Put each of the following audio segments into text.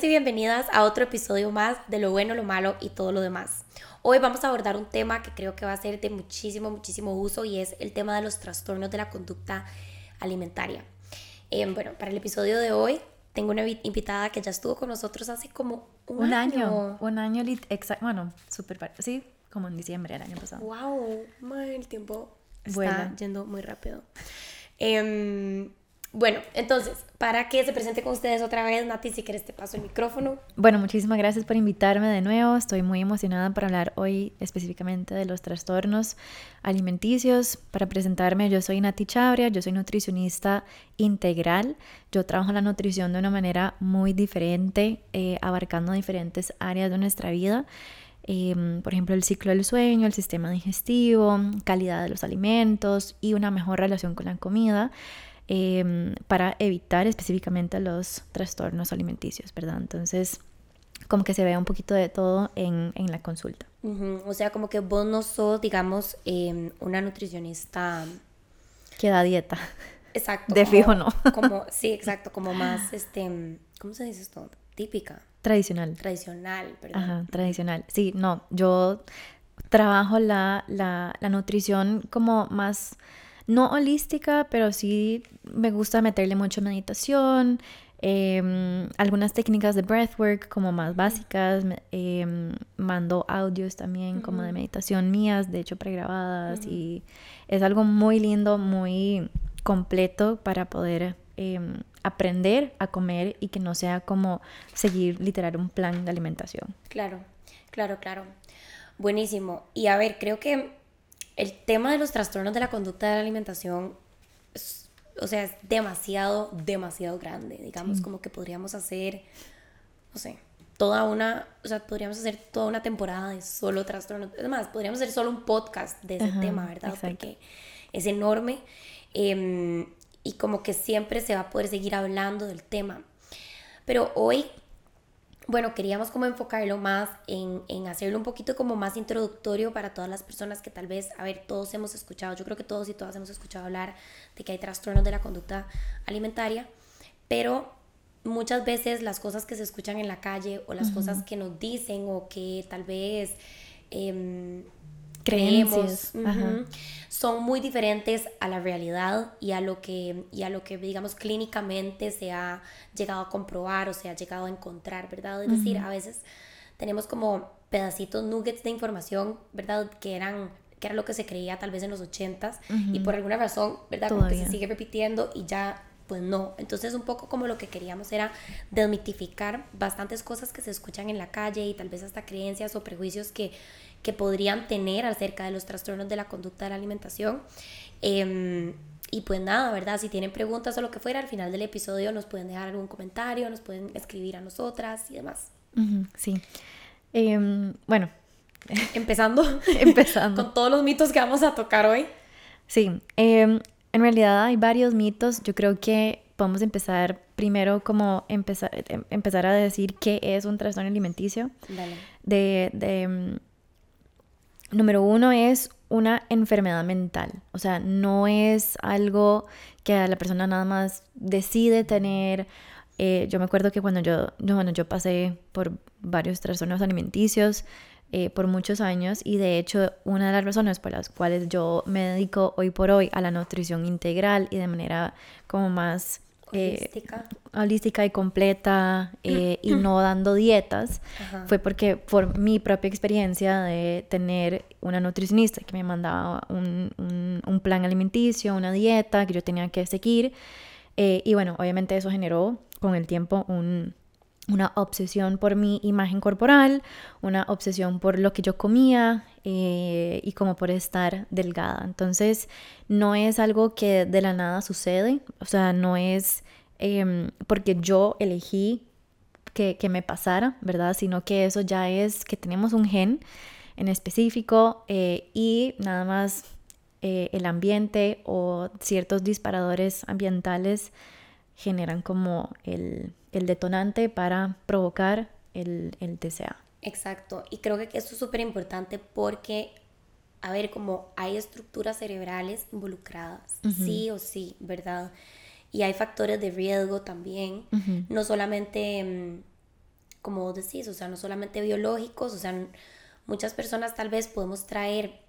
y bienvenidas a otro episodio más de lo bueno, lo malo y todo lo demás. Hoy vamos a abordar un tema que creo que va a ser de muchísimo, muchísimo uso y es el tema de los trastornos de la conducta alimentaria. Eh, bueno, para el episodio de hoy tengo una invitada que ya estuvo con nosotros hace como un, año. Un año, exacto, bueno, súper, sí, como en diciembre del año pasado. ¡Wow! el tiempo está yendo muy rápido. Eh, bueno, entonces, para que se presente con ustedes otra vez, Nati, si quieres te paso el micrófono. Bueno, muchísimas gracias por invitarme de nuevo. Estoy muy emocionada para hablar hoy específicamente de los trastornos alimenticios. Para presentarme, yo soy Nati Chabria, yo soy nutricionista integral. Yo trabajo la nutrición de una manera muy diferente, eh, abarcando diferentes áreas de nuestra vida. Em, por ejemplo, el ciclo del sueño, el sistema digestivo, calidad de los alimentos y una mejor relación con la comida. Em, para evitar específicamente los trastornos alimenticios, ¿verdad? Entonces, como que se vea un poquito de todo en, en la consulta. O sea, como que vos no sos, digamos, em, una nutricionista... Que da dieta. Exacto. De fijo no. Como, sí, exacto, como más, este, ¿cómo se dice esto? Típica. Tradicional. Tradicional, ¿verdad? Ajá, tradicional. Sí, no, yo trabajo la, la, la nutrición como más no holística, pero sí me gusta meterle mucho meditación, em, algunas técnicas de breathwork como más básicas, em, mando audios también como de meditación mías, de hecho pregrabadas, y es algo muy lindo, muy completo para poder em, aprender a comer y que no sea como seguir literal un plan de alimentación. Claro, claro, claro. Buenísimo. Y a ver, creo que el tema de los trastornos de la conducta de la alimentación, o sea, es demasiado, demasiado grande. Digamos, como que podríamos hacer, no sé, toda una, o sea, podríamos hacer toda una temporada de solo trastornos. Es más, podríamos hacer solo un podcast de ese tema, ¿verdad? Porque es enorme. Em, y como que siempre se va a poder seguir hablando del tema. Pero hoy bueno, queríamos como enfocarlo más en, en, hacerlo un poquito como más introductorio para todas las personas que tal vez, a ver, todos hemos escuchado, yo creo que todos y todas hemos escuchado hablar de que hay trastornos de la conducta alimentaria, pero muchas veces las cosas que se escuchan en la calle o las cosas que nos dicen o que tal vez... Eh, creemos son muy diferentes a la realidad y a lo que y a lo que digamos clínicamente se ha llegado a comprobar o se ha llegado a encontrar verdad es decir a veces tenemos como pedacitos nuggets de información verdad que eran que era lo que se creía tal vez en los ochentas y por alguna razón verdad se sigue repitiendo y ya pues no. Entonces un poco como lo que queríamos era desmitificar bastantes cosas que se escuchan en la calle y tal vez hasta creencias o prejuicios que que podrían tener acerca de los trastornos de la conducta de la alimentación. Em, y pues nada, ¿verdad? Si tienen preguntas o lo que fuera, al final del episodio nos pueden dejar algún comentario, nos pueden escribir a nosotras y demás. sí. Em, bueno. Empezando. Empezando. con todos los mitos que vamos a tocar hoy. Sí. Em, en realidad hay varios mitos. Yo creo que podemos empezar primero como empezar, empezar a decir qué es un trastorno alimenticio. Dale. De, de Número uno es una enfermedad mental, o sea, no es algo que la persona nada más decide tener. Eh, yo me acuerdo que cuando yo, bueno, yo pasé por varios trastornos alimenticios eh, por muchos años y de hecho una de las razones por las cuales yo me dedico hoy por hoy a la nutrición integral y de manera como más eh, holística. y completa eh, y no dando dietas fue porque por mi propia experiencia de tener una nutricionista que me mandaba un, un, plan alimenticio, una dieta que yo tenía que seguir eh, y bueno, obviamente eso generó con el tiempo un, una obsesión por mi imagen corporal, una obsesión por lo que yo comía y como por estar delgada. Entonces, no es algo que de la nada sucede, o sea, no es Em, porque yo elegí que, me pasara, ¿verdad? Sino que eso ya es que tenemos un gen en específico eh, y nada más eh, el ambiente o ciertos disparadores ambientales generan como el, detonante para provocar el, el TCA. Exacto, y creo que esto es súper importante porque, a ver, como hay estructuras cerebrales involucradas, sí o sí, ¿verdad? y hay factores de riesgo también, no solamente, mm, como vos decís, o sea, no solamente biológicos, o sea, muchas personas tal vez podemos traer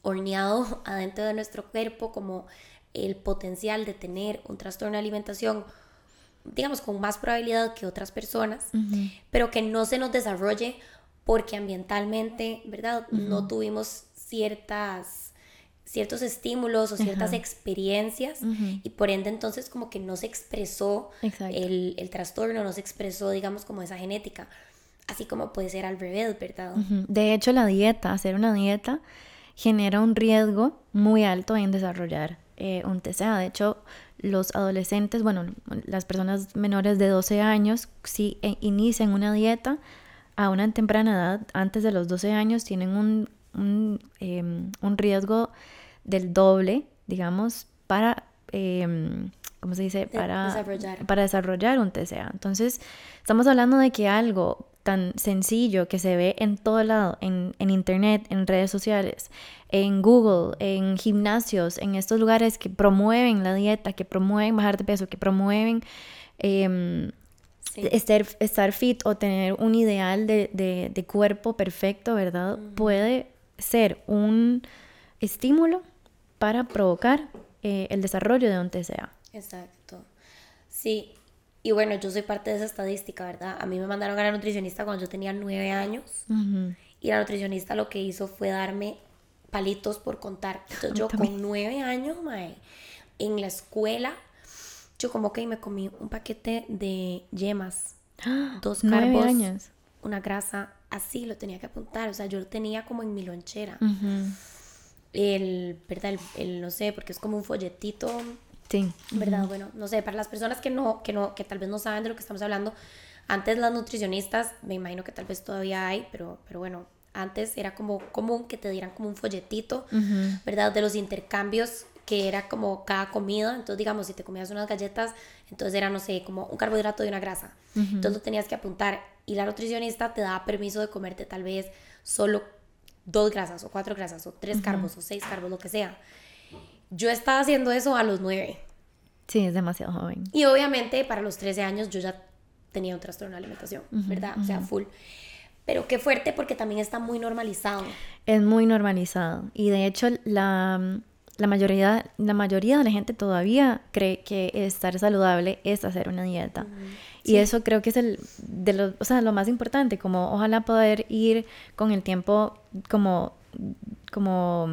horneado adentro de nuestro cuerpo como el potencial de tener un trastorno de alimentación, digamos, con más probabilidad que otras personas, pero que no se nos desarrolle porque ambientalmente, ¿verdad? No tuvimos ciertas ciertos estímulos o ciertas experiencias y por ende entonces como que no se expresó el, el, trastorno, no se expresó digamos como esa genética, así como puede ser al revés, ¿verdad? De hecho la dieta, hacer una dieta genera un riesgo muy alto en desarrollar eh, un TCA. De hecho, los adolescentes, bueno, las personas menores de 12 años, si eh, inician una dieta a una temprana edad, antes de los 12 años, tienen un, un, em, un riesgo del doble, digamos, para, eh, ¿cómo se dice? Para desarrollar. para desarrollar un TCA. Entonces, estamos hablando de que algo tan sencillo que se ve en todo lado, en, en, internet, en redes sociales, en Google, en gimnasios, en estos lugares que promueven la dieta, que promueven bajar de peso, que promueven eh, estar, estar, fit o tener un ideal de, de, de cuerpo perfecto, ¿verdad? Puede ser un estímulo para provocar eh, el desarrollo de un TCA. Exacto. Sí, y bueno, yo soy parte de esa estadística, ¿verdad? A mí me mandaron a la nutricionista cuando yo tenía nueve años y la nutricionista lo que hizo fue darme palitos por contar. Entonces yo con nueve años, mae, en la escuela, yo como que me comí un paquete de yemas, dos carbos, años. una grasa, así lo tenía que apuntar, o sea, yo lo tenía como en mi lonchera el, ¿verdad? El, no sé, porque es como un folletito. Sí. ¿Verdad? Bueno, no sé, para las personas que no, que no, que tal vez no saben de lo que estamos hablando, antes las nutricionistas, me imagino que tal vez todavía hay, pero, pero bueno, antes era como común que te dieran como un folletito, ¿verdad? De los intercambios que era como cada comida, entonces digamos, si te comías unas galletas, entonces era, no sé, como un carbohidrato y una grasa, entonces lo tenías que apuntar y la nutricionista te daba permiso de comerte tal vez solo dos grasas o cuatro grasas o tres carbos o seis carbos, lo que sea. Yo estaba haciendo eso a los nueve. Sí, es demasiado joven. Y obviamente para los 13 años yo ya tenía un trastorno de alimentación, ¿verdad? O sea, full. Pero qué fuerte porque también está muy normalizado. Es muy normalizado. Y de hecho la, la, mayoría, la mayoría de la gente todavía cree que estar saludable es hacer una dieta. Y eso creo que es el de lo, o sea, lo más importante, como ojalá poder ir con el tiempo como como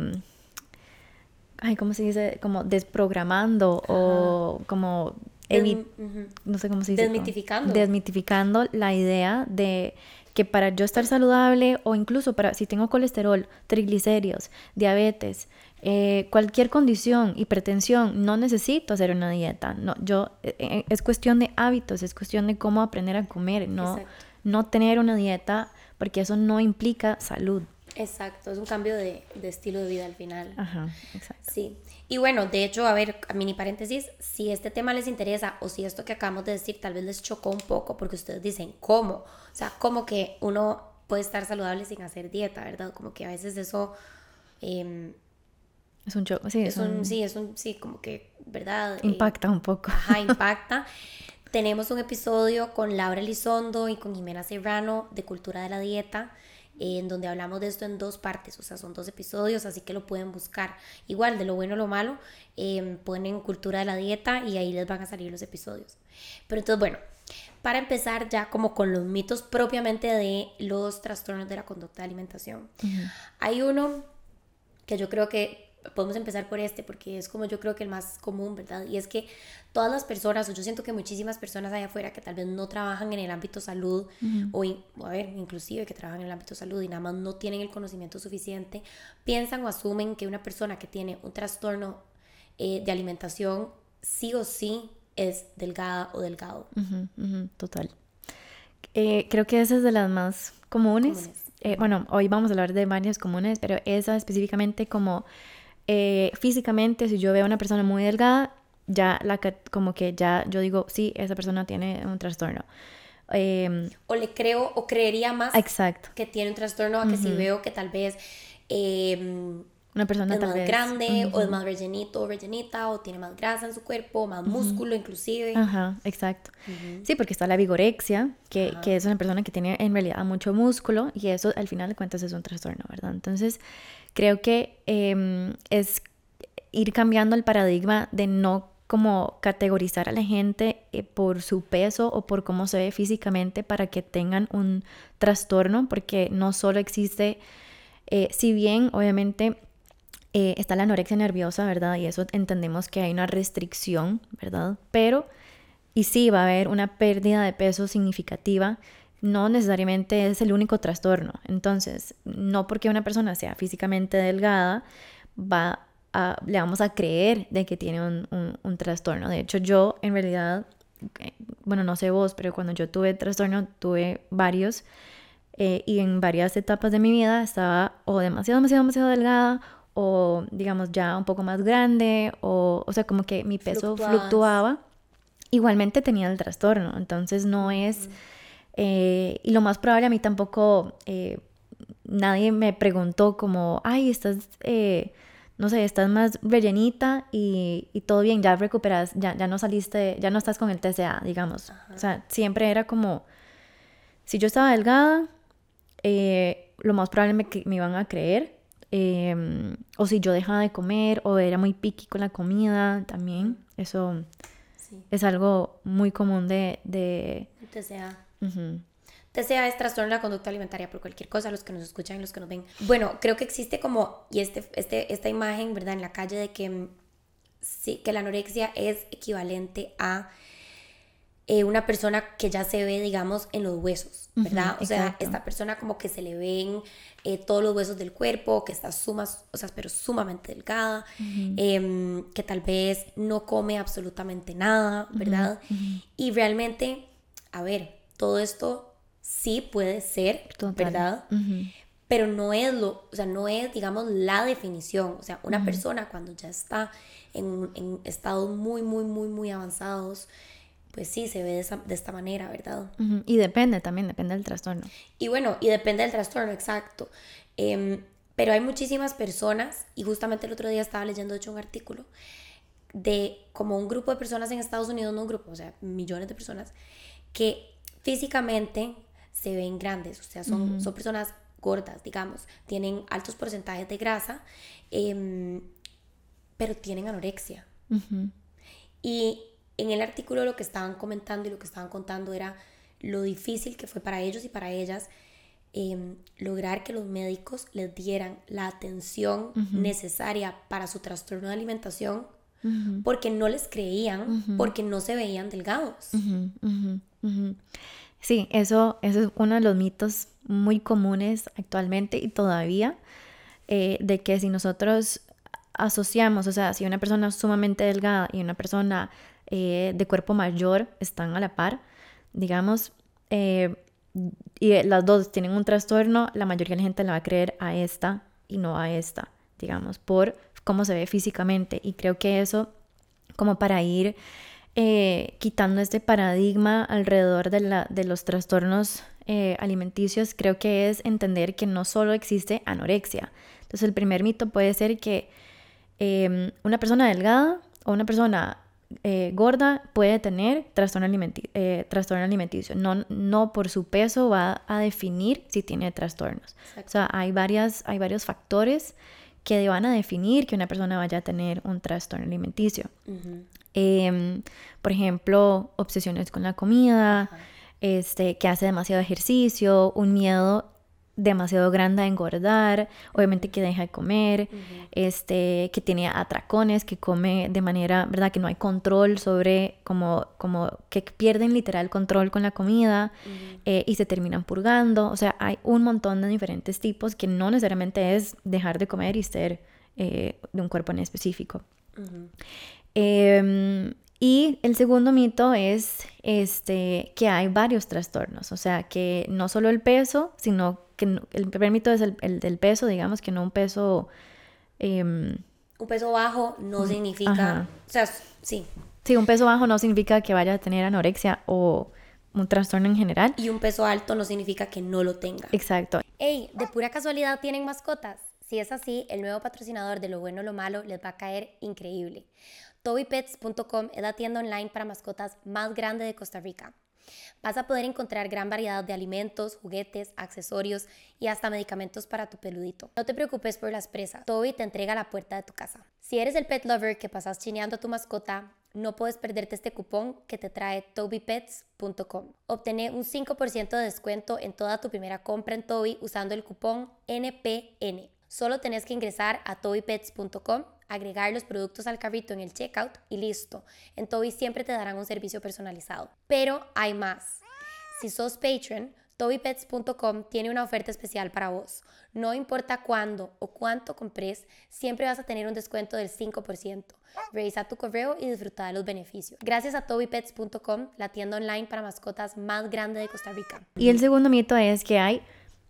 ay, ¿cómo se dice? como desprogramando o como no sé cómo se dice. Desmitificando. desmitificando la idea de que para yo estar saludable o incluso para si tengo colesterol, triglicéridos, diabetes, eh, cualquier condición, hipertensión, no necesito hacer una dieta. No, yo, eh, eh, es cuestión de hábitos, es cuestión de cómo aprender a comer, no, no tener una dieta, porque eso no implica salud. Exacto, es un cambio de, de, estilo de vida al final. Ajá, exacto. Sí. Y bueno, de hecho, a ver, mini paréntesis, si este tema les interesa o si esto que acabamos de decir tal vez les chocó un poco, porque ustedes dicen, ¿cómo? O sea, ¿cómo que uno puede estar saludable sin hacer dieta, verdad? Como que a veces eso... Eh, es un choque, sí. Es, un, sí, es un, sí, como que, ¿verdad? Eh, impacta un poco. Ajá, impacta. Tenemos un episodio con Laura Elizondo y con Jimena Serrano de Cultura de la Dieta, en donde hablamos de esto en dos partes, o sea, son dos episodios, así que lo pueden buscar. Igual, de lo bueno o lo malo, eh, ponen Cultura de la Dieta y ahí les van a salir los episodios. Pero entonces, bueno, para empezar ya como con los mitos propiamente de los trastornos de la conducta de alimentación. Hay uno que yo creo que podemos empezar por este porque es como yo creo que el más común, ¿verdad? Y es que todas las personas, o yo siento que muchísimas personas allá afuera que tal vez no trabajan en el ámbito salud, o, a ver, inclusive que trabajan en el ámbito salud y nada más no tienen el conocimiento suficiente, piensan o asumen que una persona que tiene un trastorno eh, de alimentación sí o sí es delgada o delgado. total. Eh, creo que esa es de las más comunes. Eh, bueno, hoy vamos a hablar de varias comunes, pero esa específicamente como eh, físicamente, si yo veo a una persona muy delgada, ya la como que ya yo digo, sí, esa persona tiene un trastorno. Em, o le creo o creería más exacto. que tiene un trastorno a que si veo que tal vez em, Una persona es tal más vez- grande, o es más rellenito o rellenita, o tiene más grasa en su cuerpo, más músculo inclusive. Ajá, exacto. Sí, porque está la vigorexia, que, que es una persona que tiene en realidad mucho músculo y eso al final de cuentas es un trastorno, ¿verdad? Entonces, creo que em, es ir cambiando el paradigma de no como categorizar a la gente eh, por su peso o por cómo se ve físicamente para que tengan un trastorno, porque no solo existe, eh, si bien obviamente eh, está la anorexia nerviosa, ¿verdad? Y eso entendemos que hay una restricción, ¿verdad? Pero, y sí, va a haber una pérdida de peso significativa, no necesariamente es el único trastorno. Entonces, no porque una persona sea físicamente delgada, va a, le vamos a creer de que tiene un, un- un trastorno. De hecho, yo en realidad, eh, bueno, no sé vos, pero cuando yo tuve trastorno, tuve varios. eh, y en varias etapas de mi vida estaba o demasiado, demasiado, demasiado delgada o digamos ya un poco más grande o, o sea, como que mi peso Fluctuabas. fluctuaba. Igualmente tenía el trastorno, entonces no es... eh, y lo más probable a mí tampoco... eh, nadie me preguntó como, ay, estás... eh, no sé, estás más rellenita y, y todo bien, ya recuperas, ya, ya no saliste, ya no estás con el TCA, digamos. O sea, siempre era como, si yo estaba delgada, eh, lo más probable me, me iban a creer. eh, o si yo dejaba de comer o era muy picky con la comida también. Eso Sí, es algo muy común de... de TCA. Ujú. TCA es trastorno de la conducta alimentaria por cualquier cosa, los que nos escuchan y los que nos ven. Bueno, creo que existe como, y este, este, esta imagen, ¿verdad? En la calle de que, mm, sí, que la anorexia es equivalente a eh, una persona que ya se ve, digamos, en los huesos, ¿verdad? O sea, exacto. esta persona como que se le ven eh, todos los huesos del cuerpo, que está sumas, o sea, pero sumamente delgada, em, que tal vez no come absolutamente nada, ¿verdad? Y realmente, a ver, todo esto sí puede ser, Total. ¿verdad? Pero no es lo, o sea, no es, digamos, la definición. O sea, una persona cuando ya está en, en estados muy, muy, muy, muy avanzados, pues sí, se ve de, esa- de esta manera, ¿verdad? Y depende también, depende del trastorno. Y bueno, y depende del trastorno, exacto. Em, pero hay muchísimas personas, y justamente el otro día estaba leyendo, de hecho, un artículo de como un grupo de personas en Estados Unidos, no un grupo, o sea, millones de personas, que físicamente se ven grandes, o sea, son, son personas gordas, digamos, tienen altos porcentajes de grasa, em, pero tienen anorexia. Ujú. Y en el artículo lo que estaban comentando y lo que estaban contando era lo difícil que fue para ellos y para ellas em, lograr que los médicos les dieran la atención necesaria para su trastorno de alimentación Ujú. porque no les creían, porque no se veían delgados. Sí, eso, eso es uno de los mitos muy comunes actualmente y todavía, eh, de que si nosotros asociamos, o sea, si una persona sumamente delgada y una persona eh, de cuerpo mayor están a la par, digamos, eh, y las dos tienen un trastorno, la mayoría de la gente le va a creer a esta y no a esta, digamos, por cómo se ve físicamente. Y creo que eso, como para ir eh, quitando este paradigma alrededor de, la, de los trastornos eh, alimenticios, creo que es entender que no solo existe anorexia. Entonces el primer mito puede ser que eh, una persona delgada o una persona eh, gorda puede tener trastorno, alimenti- eh, trastorno alimenticio. No, no por su peso va a definir si tiene trastornos. O sea, hay, varias, hay varios factores que van a definir que una persona vaya a tener un trastorno alimenticio. Em, por ejemplo, obsesiones con la comida, este, que hace demasiado ejercicio, un miedo demasiado grande a engordar, obviamente que deja de comer, este, que tiene atracones, que come de manera, ¿verdad? Que no hay control sobre, como, como que pierden literal control con la comida eh, y se terminan purgando. O sea, hay un montón de diferentes tipos que no necesariamente es dejar de comer y ser eh, de un cuerpo en específico. Y el segundo mito es este, que hay varios trastornos, o sea, que no solo el peso, sino que no- el primer mito es el, el del peso, digamos, que no un peso, em, Un peso bajo no significa, ajá. o sea, sí, sí, un peso bajo no significa que vaya a tener anorexia o un trastorno en general. y un peso alto no significa que no lo tenga. Exacto. Hey, ¿de pura casualidad tienen mascotas? Si es así, el nuevo patrocinador de Lo Bueno Lo Malo les va a caer increíble. TobyPets.com es la tienda online para mascotas más grande de Costa Rica. Vas a poder encontrar gran variedad de alimentos, juguetes, accesorios y hasta medicamentos para tu peludito. No te preocupes por las presas, Toby te entrega a la puerta de tu casa. Si eres el pet lover que pasas chineando a tu mascota, no puedes perderte este cupón que te trae tobypets.com. Obtener un 5% de descuento en toda tu primera compra en Toby usando el cupón NPN. Solo tenés que ingresar a tobypets.com, agregar los productos al carrito en el checkout y listo. En Toby siempre te darán un servicio personalizado. Pero hay más. Si sos patron, TobyPets.com tiene una oferta especial para vos. No importa cuándo o cuánto compres, siempre vas a tener un descuento del 5%. Revisa tu correo y disfruta de los beneficios. Gracias a TobyPets.com, la tienda online para mascotas más grande de Costa Rica. Y el segundo mito es que hay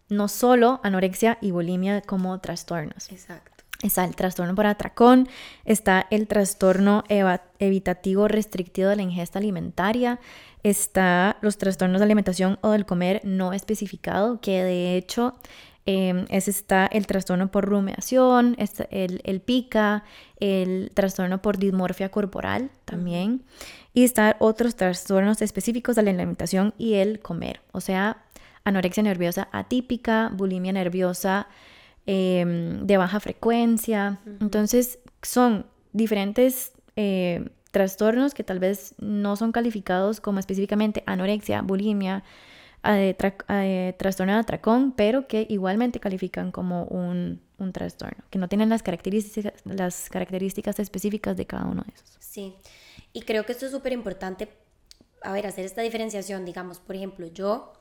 no solo anorexia y bulimia como trastornos. Exacto. Está el trastorno por atracón, está el trastorno evitativo restrictivo de la ingesta alimentaria, está los trastornos de alimentación o del comer no especificado, que de hecho es está el trastorno por rumiación, el, el, pica, el trastorno por dismorfia corporal también, y están otros trastornos específicos de la alimentación y el comer, o sea, anorexia nerviosa atípica, bulimia nerviosa em, de baja frecuencia. Entonces, son diferentes eh, trastornos que tal vez no son calificados como específicamente anorexia, bulimia, eh, eh, trastorno de atracón, pero que igualmente califican como un, un, trastorno, que no tienen las características, las características específicas de cada uno de esos. Sí, y creo que esto es súper importante, a ver, hacer esta diferenciación, digamos, por ejemplo, yo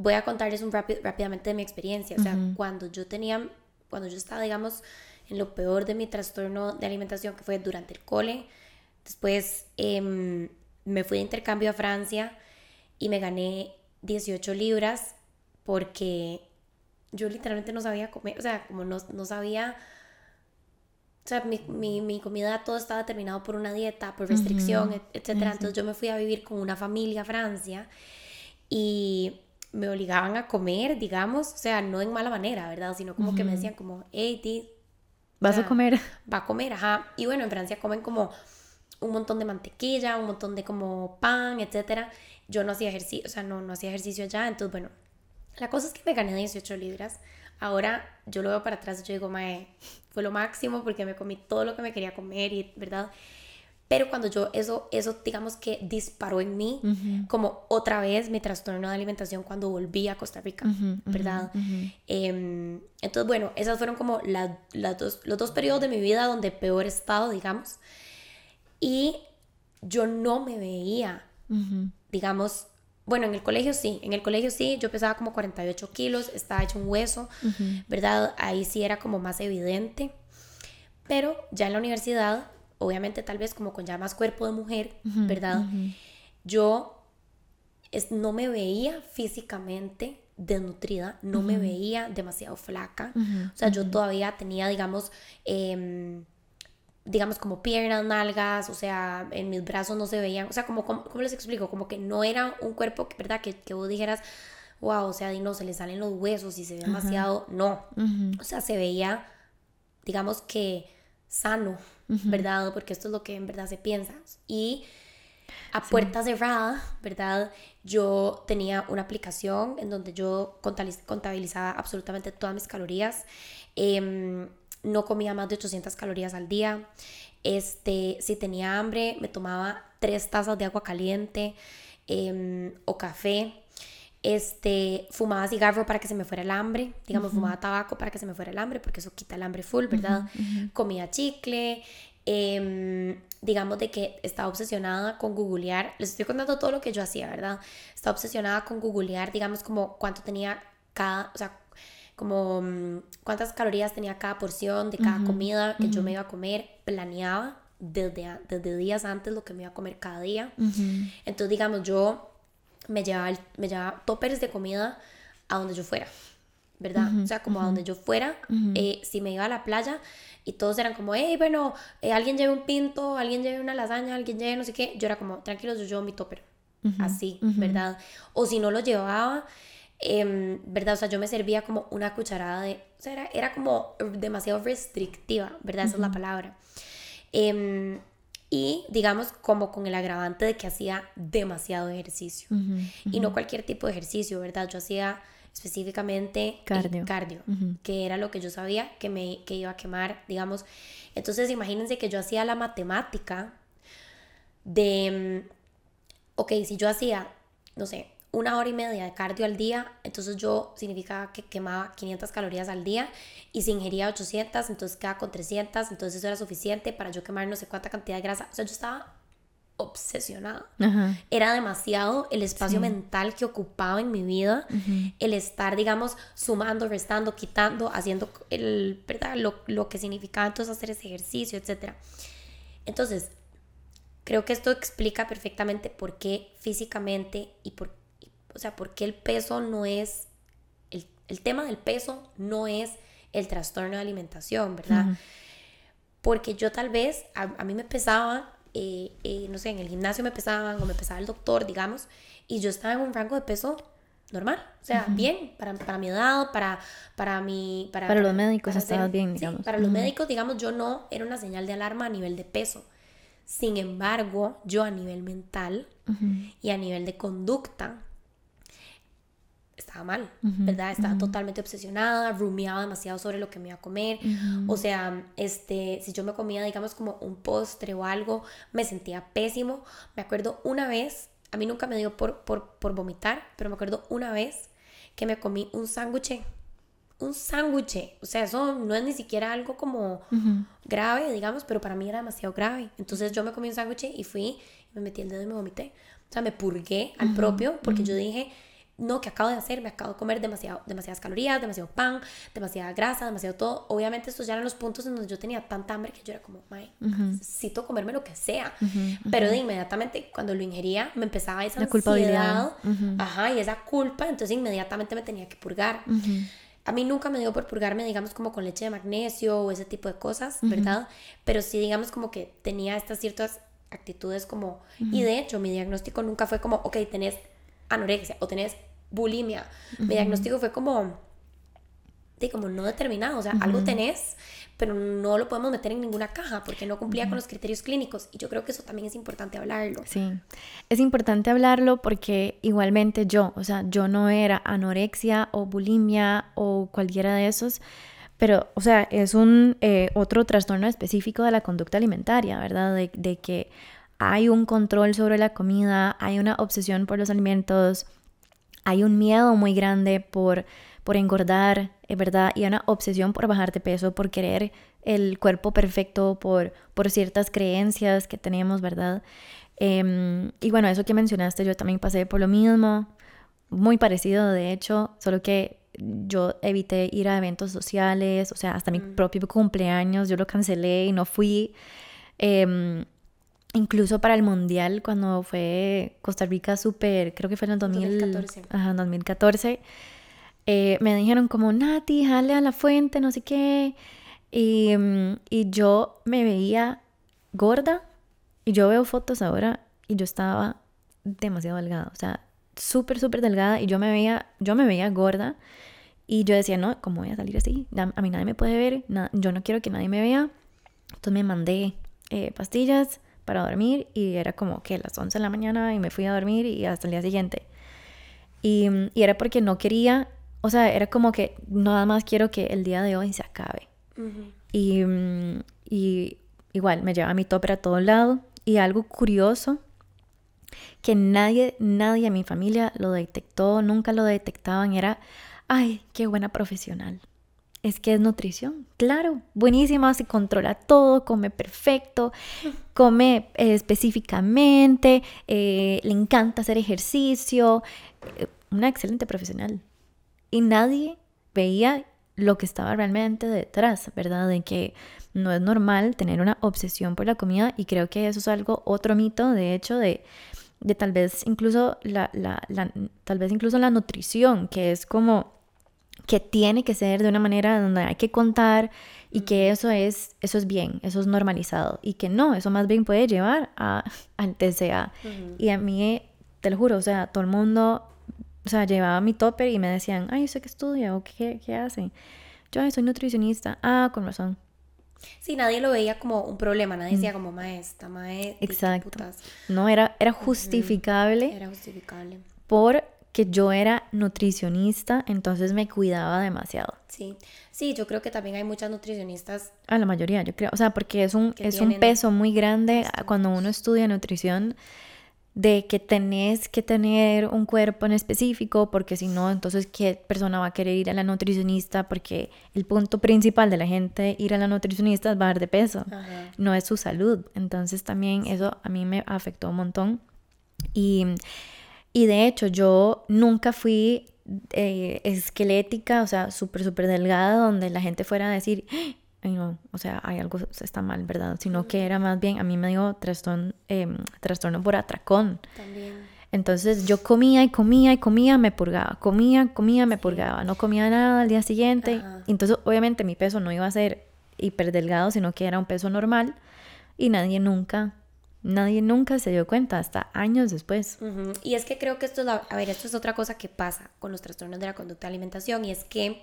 voy a contarles un rápidamente de mi experiencia. O sea, cuando yo tenía, cuando yo estaba, digamos, en lo peor de mi trastorno de alimentación, que fue durante el cole, después em, me fui de intercambio a Francia y me gané 18 libras porque yo literalmente no sabía comer, o sea, como no, no sabía... O sea, mi, mi, mi, comida todo estaba determinado por una dieta, por restricción, etc. Entonces yo me fui a vivir con una familia a Francia y me obligaban a comer, digamos, o sea, no en mala manera, ¿verdad? Sino como que me decían como, hey, ti, vas a comer. Va a comer, ajá. Y bueno, en Francia comen como un montón de mantequilla, un montón de como pan, etcétera. Yo no hacía ejercicio, o sea, no, no hacía ejercicio allá, entonces bueno, la cosa es que me gané 18 libras. Ahora yo lo veo para atrás y yo digo, mae, fue lo máximo porque me comí todo lo que me quería comer y, ¿verdad? Pero cuando yo, eso, eso digamos que disparó en mí, como otra vez mi trastorno de alimentación cuando volví a Costa Rica, ¿verdad? Em, entonces, bueno, esas fueron como las dos, los dos periodos de mi vida donde peor he estado, digamos. Y yo no me veía, digamos, bueno, en el colegio sí, en el colegio sí, yo pesaba como 48 kilos, estaba hecho un hueso, ¿verdad? Ahí sí era como más evidente. Pero ya en la universidad obviamente tal vez como con ya más cuerpo de mujer, ¿verdad? Yo es, no me veía físicamente desnutrida, no me veía demasiado flaca, o sea, yo todavía tenía, digamos, em, digamos como piernas, nalgas, o sea, en mis brazos no se veían, o sea, como, ¿cómo les explico? Como que no era un cuerpo, ¿verdad? Que, que vos dijeras, wow, o sea, no, se le salen los huesos y se ve demasiado, no, o sea, se veía, digamos que sano, ¿verdad? Porque esto es lo que en verdad se piensa. Y a puerta cerrada, ¿verdad? Yo tenía una aplicación en donde yo contabilizaba absolutamente todas mis calorías. Em, no comía más de 800 calorías al día. Este, si tenía hambre, me tomaba tres tazas de agua caliente em, o café este, fumaba cigarro para que se me fuera el hambre, digamos, fumaba tabaco para que se me fuera el hambre, porque eso quita el hambre full, ¿verdad? Comía chicle, em, digamos de que estaba obsesionada con googlear, les estoy contando todo lo que yo hacía, ¿verdad? Estaba obsesionada con googlear, digamos, como cuánto tenía cada, o sea, como mm, cuántas calorías tenía cada porción de cada comida que yo me iba a comer, planeaba desde, desde días antes lo que me iba a comer cada día. Entonces, digamos, yo me llevaba, me llevaba toppers de comida a donde yo fuera, ¿verdad? o sea, como a donde yo fuera, eh, si me iba a la playa y todos eran como, hey, bueno, eh, alguien lleve un pinto, alguien lleve una lasaña, alguien lleve no sé qué, yo era como, tranquilos, yo llevo mi topper, así, ¿verdad? O si no lo llevaba, Em, ¿verdad? O sea, yo me servía como una cucharada de... O sea, era, era como demasiado restrictiva, ¿verdad? Esa es la palabra. Y digamos como con el agravante de que hacía demasiado ejercicio. Y no cualquier tipo de ejercicio, ¿verdad? Yo hacía específicamente cardio, cardio que era lo que yo sabía que me que iba a quemar, digamos. Entonces imagínense que yo hacía la matemática de, mm, ok, si yo hacía, no sé, una hora y media de cardio al día, entonces yo significaba que quemaba 500 calorías al día y si ingería 800, entonces quedaba con 300, entonces eso era suficiente para yo quemar no sé cuánta cantidad de grasa. O sea, yo estaba obsesionada. Era demasiado el espacio mental que ocupaba en mi vida, el estar, digamos, sumando, restando, quitando, haciendo el, ¿verdad? Lo, lo que significaba entonces hacer ese ejercicio, etc. Entonces, creo que esto explica perfectamente por qué físicamente y por o sea, porque el peso no es, el, el tema del peso no es el trastorno de alimentación, ¿verdad? Porque yo tal vez, a, mí me pesaba, eh, eh, no sé, en el gimnasio me pesaban o me pesaba el doctor, digamos, y yo estaba en un rango de peso normal, o sea, bien, para, para, mi edad, para, para mi... Para, para los médicos estabas bien, digamos. para los médicos, digamos, yo no era una señal de alarma a nivel de peso. Sin embargo, yo a nivel mental y a nivel de conducta, estaba mal, ¿verdad? Estaba totalmente obsesionada, rumiaba demasiado sobre lo que me iba a comer. O sea, este, si yo me comía, digamos, como un postre o algo, me sentía pésimo. Me acuerdo una vez, a mí nunca me dio por, por, por vomitar, pero me acuerdo una vez que me comí un sándwich. Un sándwich. O sea, eso no es ni siquiera algo como grave, digamos, pero para mí era demasiado grave. Entonces yo me comí un sándwich y fui, me metí el dedo y me vomité. O sea, me purgué al propio porque yo dije no, ¿qué acabo de hacer? Me acabo de comer demasiado, demasiadas calorías, demasiado pan, demasiada grasa, demasiado todo. Obviamente estos ya eran los puntos en donde yo tenía tanta hambre que yo era como, necesito comerme lo que sea. Pero de inmediatamente cuando lo ingería me empezaba esa La ansiedad, ajá, y esa culpa, entonces inmediatamente me tenía que purgar. A mí nunca me dio por purgarme, digamos, como con leche de magnesio o ese tipo de cosas, ¿verdad? Pero sí, digamos, como que tenía estas ciertas actitudes como... Y de hecho, mi diagnóstico nunca fue como, ok, tenés anorexia o tenés bulimia. Mi diagnóstico fue como, de como no determinado, o sea, algo tenés, pero no lo podemos meter en ninguna caja porque no cumplía con los criterios clínicos. Y yo creo que eso también es importante hablarlo. Sí, es importante hablarlo porque igualmente yo, o sea, yo no era anorexia o bulimia o cualquiera de esos. Pero, o sea, es un eh, otro trastorno específico de la conducta alimentaria, ¿verdad? De, de que hay un control sobre la comida, hay una obsesión por los alimentos, hay un miedo muy grande por, por engordar, es verdad, y una obsesión por bajar de peso, por querer el cuerpo perfecto, por, por ciertas creencias que tenemos, ¿verdad? Em, y bueno, eso que mencionaste, yo también pasé por lo mismo, muy parecido de hecho, solo que yo evité ir a eventos sociales, o sea, hasta mi mm. propio cumpleaños yo lo cancelé y no fui. Em, incluso para el mundial cuando fue Costa Rica súper, creo que fue en el 2014, ajá, 2014 eh, me dijeron como Nati, jale a la fuente, no sé qué, y, mm, y yo me veía gorda y yo veo fotos ahora y yo estaba demasiado delgada, o sea, súper, súper delgada y yo me veía, yo me veía gorda y yo decía, no, ¿cómo voy a salir así? A mí nadie me puede ver, yo no quiero que nadie me vea. Entonces me mandé eh, pastillas, para dormir y era como que las 11 de la mañana y me fui a dormir y hasta el día siguiente. Y, y era porque no quería, o sea, era como que nada más quiero que el día de hoy se acabe. y, y, igual me llevaba mi topper a todo lado y algo curioso que nadie, nadie en mi familia lo detectó, nunca lo detectaban, era, ay, qué buena profesional es que es nutrición. Claro, buenísima, se controla todo, come perfecto, come eh, específicamente, eh, le encanta hacer ejercicio, eh, una excelente profesional. Y nadie veía lo que estaba realmente detrás, ¿verdad? De que no es normal tener una obsesión por la comida y creo que eso es algo, otro mito, de hecho, de, de tal vez incluso la, la, la, tal vez incluso la nutrición, que es como que tiene que ser de una manera donde hay que contar y que eso es, eso es bien, eso es normalizado y que no, eso más bien puede llevar a, al TCA. Y a mí, te lo juro, o sea, todo el mundo sea, llevaba mi topper y me decían, ay, ¿usted qué estudia o qué, qué hace? Yo, soy nutricionista. Ah, con razón. Sí, nadie lo veía como un problema, nadie decía como maestra, maestra. Exacto. No, era, era justificable. Era justificable. Porque yo era nutricionista, entonces me cuidaba demasiado. Sí, sí, yo creo que también hay muchas nutricionistas. A la mayoría, yo creo. O sea, porque es un, es un peso muy grande cuando uno estudia nutrición de que tenés que tener un cuerpo en específico, porque si no, entonces, ¿qué persona va a querer ir a la nutricionista? Porque el punto principal de la gente ir a la nutricionista es bajar de peso, no es su salud. Entonces, también eso a mí me afectó un montón. Y, y de hecho, yo nunca fui eh, esquelética, o sea, súper, súper delgada, donde la gente fuera a decir, ay no, o sea, hay algo está mal, ¿verdad? Sino que era más bien, a mí me dio trastorno, em, trastorno por atracón. También. Entonces yo comía y comía y comía, me purgaba, comía, comía, me purgaba, no comía nada al día siguiente. Entonces obviamente mi peso no iba a ser hiper delgado, sino que era un peso normal y nadie nunca, nadie nunca se dio cuenta hasta años después. Y es que creo que esto es, a ver, esto es otra cosa que pasa con los trastornos de la conducta de alimentación y es que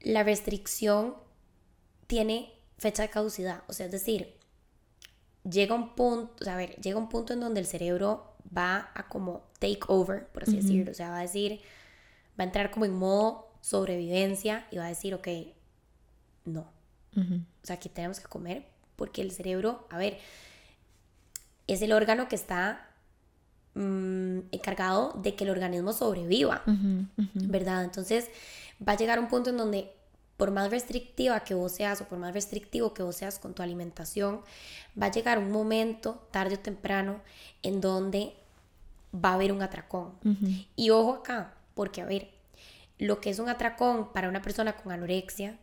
la restricción tiene fecha de caducidad. O sea, es decir, llega un punto, a ver, llega un punto en donde el cerebro va a como take over, por así decirlo. O sea, va a decir, va a entrar como en modo sobrevivencia y va a decir, ok, no. O sea, aquí tenemos que comer porque el cerebro, a ver, es el órgano que está mm, encargado de que el organismo sobreviva, ¿verdad? Entonces va a llegar un punto en donde por más restrictiva que vos seas o por más restrictivo que vos seas con tu alimentación, va a llegar un momento, tarde o temprano, en donde va a haber un atracón. Y ojo acá, porque a ver, lo que es un atracón para una persona con anorexia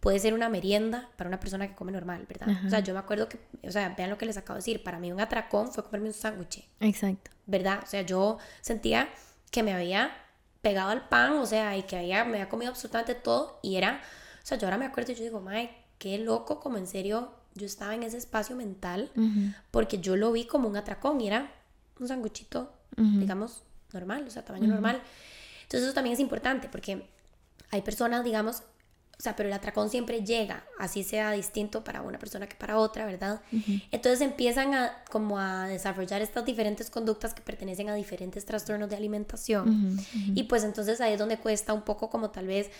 puede ser una merienda para una persona que come normal, ¿verdad? O sea, yo me acuerdo que, o sea, vean lo que les acabo de decir, para mí un atracón fue comerme un sándwich. Exacto. ¿Verdad? O sea, yo sentía que me había pegado al pan, o sea, y que había, me había comido absolutamente todo y era, o sea, yo ahora me acuerdo y yo digo, mae, qué loco, como en serio, yo estaba en ese espacio mental porque yo lo vi como un atracón y era un sanguchito, digamos, normal, o sea, tamaño normal. Entonces eso también es importante porque hay personas, digamos, o sea, pero el atracón siempre llega, así sea distinto para una persona que para otra, ¿verdad? Entonces empiezan a como a desarrollar estas diferentes conductas que pertenecen a diferentes trastornos de alimentación. Y pues entonces ahí es donde cuesta un poco como tal vez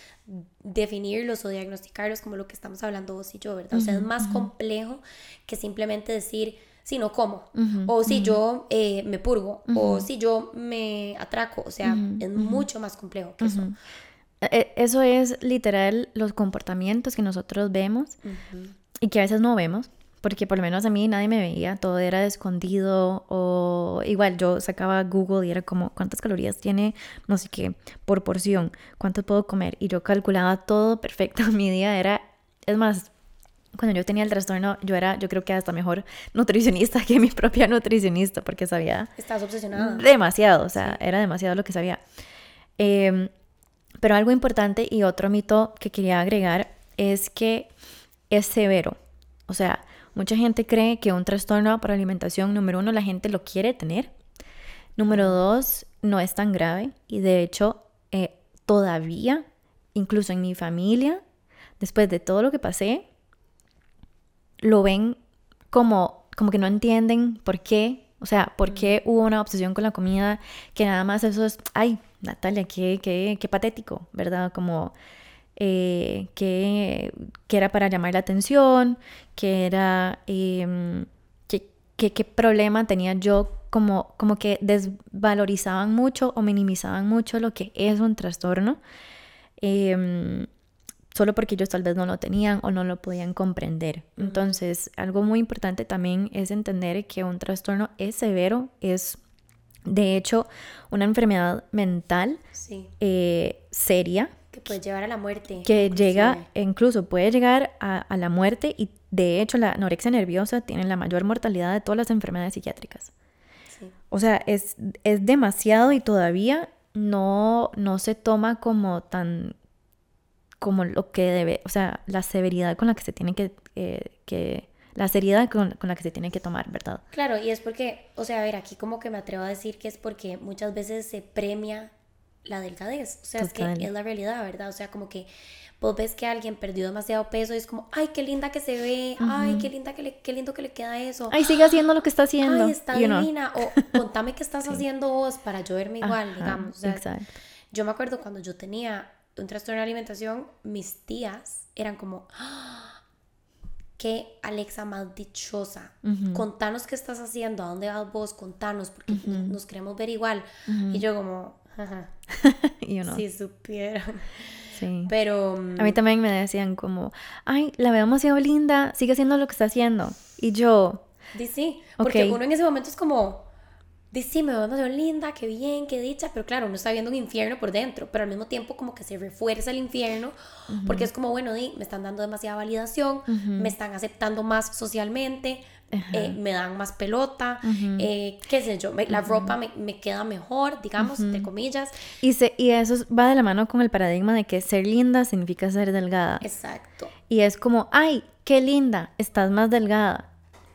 definirlos o diagnosticarlos como lo que estamos hablando vos y yo, ¿verdad? O sea, es más complejo que simplemente decir, si no como, o si yo eh, me purgo, o si yo me atraco, o sea, es mucho más complejo que eso. E, eso es literal los comportamientos que nosotros vemos y que a veces no vemos, porque por lo menos a mí nadie me veía, todo era escondido o igual yo sacaba Google y era como cuántas calorías tiene, no sé qué, por porción, cuánto puedo comer y yo calculaba todo perfecto, mi día era, es más, cuando yo tenía el trastorno, yo era, yo creo que hasta mejor nutricionista que mi propia nutricionista, porque sabía... Estás obsesionada. Demasiado, o sea, era demasiado lo que sabía. Eh, pero algo importante y otro mito que quería agregar es que es severo. O sea, mucha gente cree que un trastorno por alimentación, número uno, la gente lo quiere tener. Número dos, no es tan grave. Y de hecho, eh, todavía, incluso en mi familia, después de todo lo que pasé, lo ven como, como que no entienden por qué. O sea, por qué hubo una obsesión con la comida que nada más eso es, ay, Natalia, qué, qué, qué patético, ¿verdad? Como eh, que, que, era para llamar la atención, que era, eh, qué problema tenía yo, como, como que desvalorizaban mucho o minimizaban mucho lo que es un trastorno, em, solo porque ellos tal vez no lo tenían o no lo podían comprender. Entonces, algo muy importante también es entender que un trastorno es severo, es de hecho, una enfermedad mental eh, seria. Que puede llevar a la muerte. Que llega, incluso puede llegar a, la muerte y de hecho la anorexia nerviosa tiene la mayor mortalidad de todas las enfermedades psiquiátricas. O sea, es, es, demasiado y todavía no, no se toma como tan como lo que debe, o sea, la severidad con la que se tiene que, eh, que la seriedad con, con, la que se tiene que tomar, ¿verdad? Claro, y es porque, o sea, a ver, aquí como que me atrevo a decir que es porque muchas veces se premia la delgadez, o sea, es que es la realidad, ¿verdad? O sea, como que vos ves que alguien perdió demasiado peso y es como, ay, qué linda que se ve, ay, qué linda que le, qué lindo que le queda eso. Ay, sigue haciendo lo que está haciendo. Ay, está divina. O contame qué estás haciendo vos para yo verme igual, digamos. exacto. Yo me acuerdo cuando yo tenía un trastorno de alimentación, mis tías eran como, ¡Ah! Qué Alexa más dichosa. Contanos qué estás haciendo, a dónde vas vos, contanos, porque nos queremos ver igual. Y yo como, Ajá. you know. Si supieran. Sí. Pero... A mí mm, también me decían como, ay, la veo demasiado linda, sigue haciendo lo que está haciendo. Y yo... Sí, porque uno en ese momento es como, sí, me veo demasiado linda, qué bien, qué dicha, pero claro, uno está viendo un infierno por dentro, pero al mismo tiempo como que se refuerza el infierno, porque es como, bueno, di, me están dando demasiada validación, me están aceptando más socialmente, eh, me dan más pelota, eh, qué sé yo, la ropa me, me, queda mejor, digamos, entre comillas. Y, se, y eso va de la mano con el paradigma de que ser linda significa ser delgada. Exacto. Y es como, ay, qué linda, estás más delgada.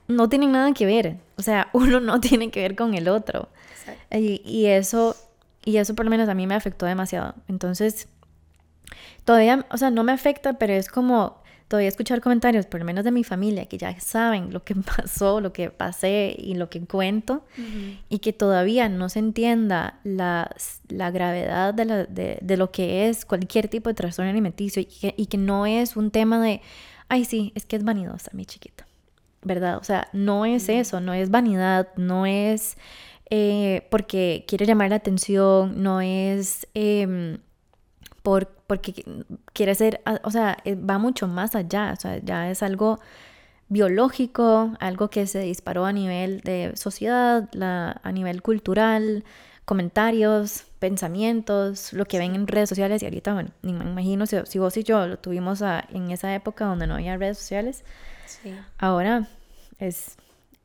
No tienen nada que ver. O sea, uno no tiene que ver con el otro. Y, y eso, y eso por lo menos a mí me afectó demasiado. Entonces, todavía, o sea, no me afecta, pero es como todavía escuchar comentarios, por lo menos de mi familia, que ya saben lo que pasó, lo que pasé y lo que cuento, y que todavía no se entienda la, la gravedad de, la, de, de, lo que es cualquier tipo de trastorno alimenticio y que, y que no es un tema de, ay, sí, es que es vanidosa, mi chiquita, ¿verdad? O sea, no es eso, no es vanidad, no es eh, porque quiere llamar la atención, no es... Eh, por, porque quiere ser, ah, o sea, eh, va mucho más allá, o sea, ya es algo biológico, algo que se disparó a nivel de sociedad, la, a nivel cultural, comentarios, pensamientos, lo que ven en redes sociales y ahorita, bueno, me imagino si, si vos y yo lo tuvimos en esa época donde no había redes sociales, sí. ahora es,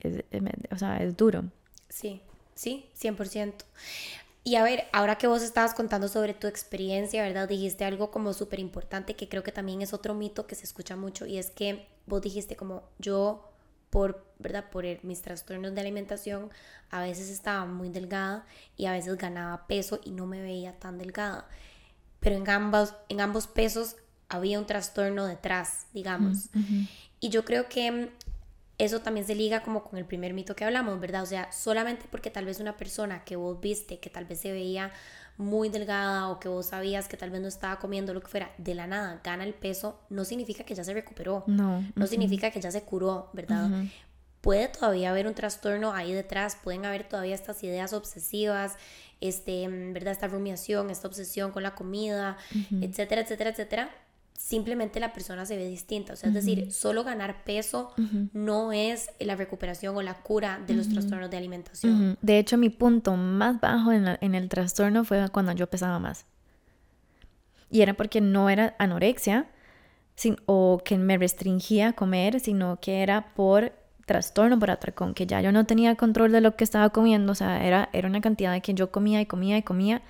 es, o sea, es duro. Sí, sí, 100%. Y a ver, ahora que vos estabas contando sobre tu experiencia, ¿verdad? Dijiste algo como súper importante que creo que también es otro mito que se escucha mucho y es que vos dijiste como yo por, ¿verdad? Por mis trastornos de alimentación, a veces estaba muy delgada y a veces ganaba peso y no me veía tan delgada. Pero en ambos, en ambos pesos había un trastorno detrás, digamos. Y yo creo que eso también se liga como con el primer mito que hablamos, ¿verdad? O sea, solamente porque tal vez una persona que vos viste, que tal vez se veía muy delgada o que vos sabías que tal vez no estaba comiendo lo que fuera, de la nada gana el peso, no significa que ya se recuperó. No. No significa que ya se curó, ¿verdad? Puede todavía haber un trastorno ahí detrás, pueden haber todavía estas ideas obsesivas, este, ¿verdad? Esta rumiación, esta obsesión con la comida, etcétera, etcétera, etcétera simplemente la persona se ve distinta. O sea, es decir, solo ganar peso no es la recuperación o la cura de los trastornos de alimentación. De hecho, mi punto más bajo en, en, el trastorno fue cuando yo pesaba más. Y era porque no era anorexia sin, o que me restringía a comer, sino que era por trastorno por atracón, que ya yo no tenía control de lo que estaba comiendo, o sea, era, era una cantidad de que yo comía y comía y comía,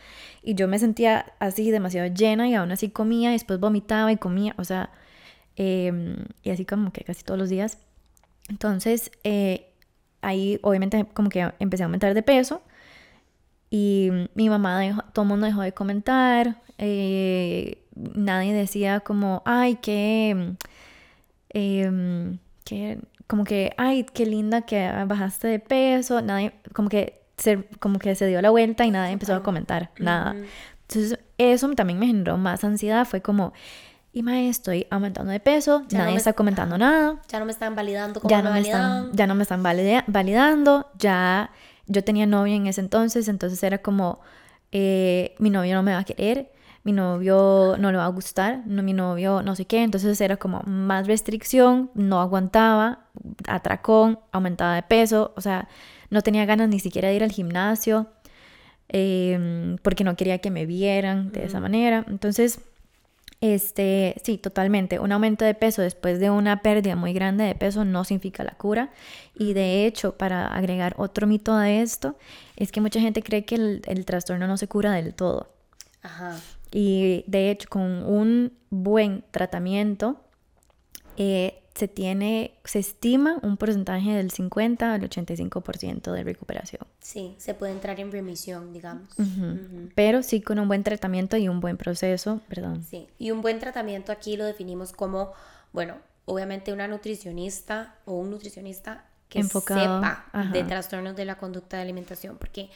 y yo me sentía así demasiado llena y aún así comía después vomitaba y comía, o sea, em, y así como que casi todos los días. Entonces, eh, ahí obviamente como que empecé a aumentar de peso y mi mamá, dejó, todo el mundo dejó de comentar, eh, nadie decía como, ay. Eh, que como que, ay, qué linda que bajaste de peso, nadie, como que se, como que se dio la vuelta y nadie empezó a comentar, nada. Entonces, eso también me generó más ansiedad, fue como, y mae, estoy aumentando de peso, nadie está comentando nada. Ya no me están validando como ya no me, están, Ya no me están validando, ya yo tenía novio en ese entonces, entonces era como, eh, mi novio no me va a querer, mi novio no le va a gustar, no, mi novio no sé qué, entonces era como más restricción, no aguantaba, atracón, aumentaba de peso, o sea, no tenía ganas ni siquiera de ir al gimnasio em, porque no quería que me vieran de esa manera, entonces... Este, sí, totalmente. Un aumento de peso después de una pérdida muy grande de peso no significa la cura. Y de hecho, para agregar otro mito de esto, es que mucha gente cree que el, el trastorno no se cura del todo. Ajá. Y de hecho, con un buen tratamiento, eh, se tiene, se estima un porcentaje del 50 al 85% de recuperación. Sí, se puede entrar en remisión, digamos. Pero sí con un buen tratamiento y un buen proceso, perdón. Sí, y un buen tratamiento aquí lo definimos como, bueno, obviamente una nutricionista o un nutricionista que sepa de trastornos de la conducta de alimentación, porque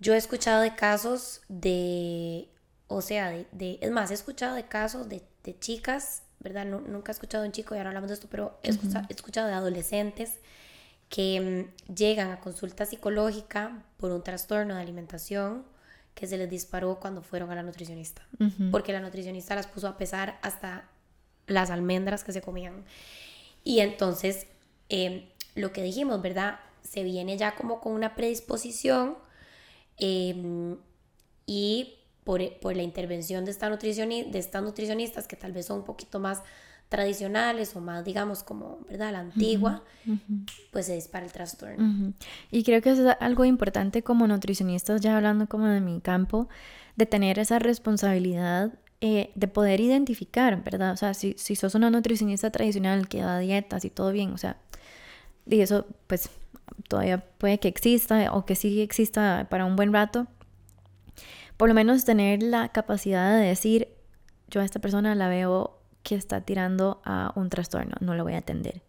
yo he escuchado de casos de, o sea, de, es más, he escuchado de casos de, de chicas ¿verdad? nunca he escuchado de un chico y ahora hablamos de esto, pero he, escuchado, de adolescentes que mm, llegan a consulta psicológica por un trastorno de alimentación que se les disparó cuando fueron a la nutricionista, porque la nutricionista las puso a pesar hasta las almendras que se comían. Y entonces, em, lo que dijimos, ¿verdad? Se viene ya como con una predisposición em, y por, la intervención de, esta de estas nutricionistas que tal vez son un poquito más tradicionales o más, digamos, como, ¿verdad? La antigua, pues se dispara el trastorno. Y creo que es algo importante como nutricionistas, ya hablando como de mi campo, de tener esa responsabilidad eh, de poder identificar, ¿verdad? O sea, si, si sos una nutricionista tradicional que da dietas y todo bien, o sea, y eso pues todavía puede que exista o que sí exista para un buen rato, por lo menos tener la capacidad de decir, yo a esta persona la veo que está tirando a un trastorno, no lo voy a atender.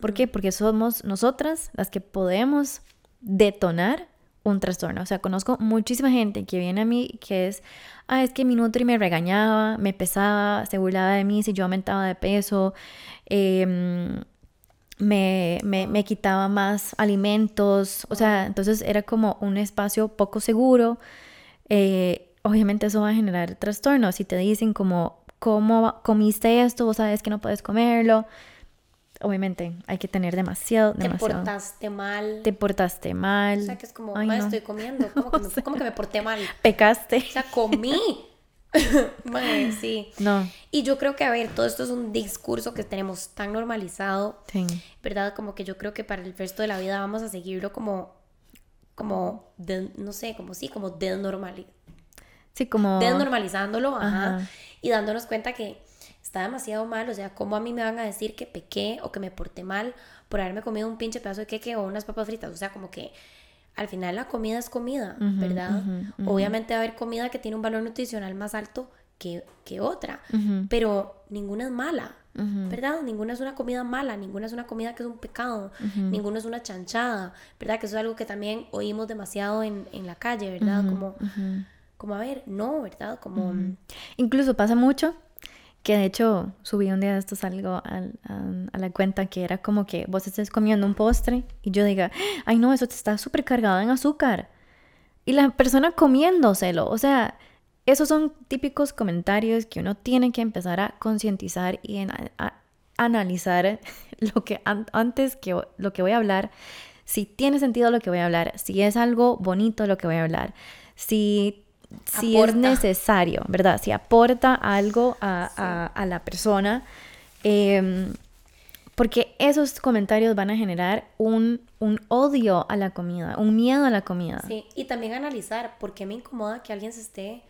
¿Por qué? Porque somos nosotras las que podemos detonar un trastorno. O sea, conozco muchísima gente que viene a mí que es, ah, es que mi Nutri me regañaba, me pesaba, se burlaba de mí si yo aumentaba de peso, em, me, me, me, quitaba más alimentos. O sea, entonces era como un espacio poco seguro eh, obviamente eso va a generar trastornos. Si te dicen como, ¿cómo comiste esto? Vos sabes que no puedes comerlo. Obviamente hay que tener demasiado, Te portaste mal. Te portaste mal. O sea, que es como, Ay, estoy comiendo. ¿Cómo que, me, ¿Cómo que, me, porté mal? Pecaste. O sea, comí. bueno, sí. No. Y yo creo que, a ver, todo esto es un discurso que tenemos tan normalizado, sí. ¿verdad? Como que yo creo que para el resto de la vida vamos a seguirlo como como, de, no sé, como sí, como desnormali sí, como... desnormalizándolo, ajá, y dándonos cuenta que está demasiado mal, o sea, ¿cómo a mí me van a decir que pequé o que me porté mal por haberme comido un pinche pedazo de queque o unas papas fritas? O sea, como que al final la comida es comida, ¿verdad? Obviamente va a haber comida que tiene un valor nutricional más alto que, que otra, pero ninguna es mala. ¿Verdad? Ninguna es una comida mala, ninguna es una comida que es un pecado, ninguna es una chanchada, ¿verdad? Que eso es algo que también oímos demasiado en, en la calle, ¿verdad? Como, como, a ver, no, ¿verdad? Como... Incluso pasa mucho que de hecho subí un día de estos algo a, a, la cuenta que era como que vos estés comiendo un postre y yo diga, ay no, eso te está súper cargado en azúcar. Y la persona comiéndoselo, o sea, esos son típicos comentarios que uno tiene que empezar a concientizar y a, analizar lo que antes que lo que voy a hablar, si tiene sentido lo que voy a hablar, si es algo bonito lo que voy a hablar, si, si es necesario, ¿verdad? Si aporta algo a, la persona. Em, porque esos comentarios van a generar un, un, odio a la comida, un miedo a la comida. Sí, y también analizar por qué me incomoda que alguien se esté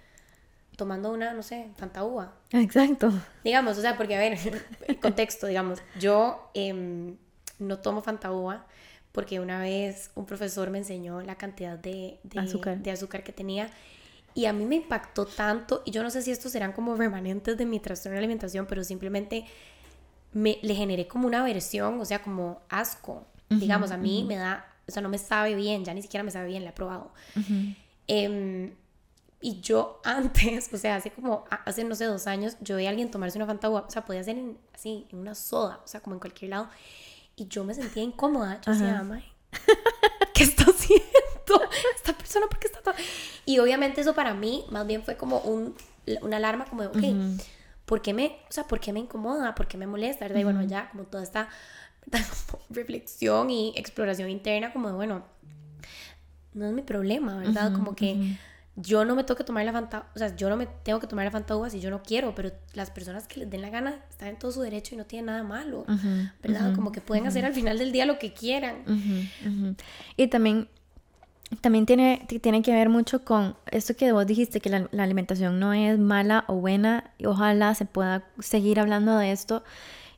tomando una, no sé, fantaúa. Exacto. Digamos, o sea, porque a ver, contexto, digamos, yo em, no tomo fantaúa porque una vez un profesor me enseñó la cantidad de, azúcar. de azúcar que tenía y a mí me impactó tanto y yo no sé si estos serán como remanentes de mi trastorno de alimentación, pero simplemente me, le generé como una aversión, o sea, como asco. digamos, a mí me da, o sea, no me sabe bien, ya ni siquiera me sabe bien, la he probado. Y yo antes, o sea, hace como, hace no sé, dos años, yo veía a alguien tomarse una Fanta o sea, podía ser así, en una soda, o sea, como en cualquier lado. Y yo me sentía incómoda. Yo decía, mamá, ¿qué está haciendo? Esta persona, ¿por qué está todo? Y obviamente eso para mí más bien fue como un, una alarma como de, ok, ¿por qué me, o sea, por qué me incomoda? ¿Por qué me molesta? ¿Verdad? Y bueno, ya como toda esta reflexión y exploración interna, como de, bueno, no es mi problema, ¿verdad? como que yo no me tengo que tomar la Fanta, o sea, yo no me tengo que tomar la Fanta si yo no quiero, pero las personas que les den la gana están en todo su derecho y no tienen nada malo, ¿verdad? Como que pueden hacer al final del día lo que quieran. Y también, también tiene, tiene que ver mucho con esto que vos dijiste, que la, alimentación no es mala o buena, y ojalá se pueda seguir hablando de esto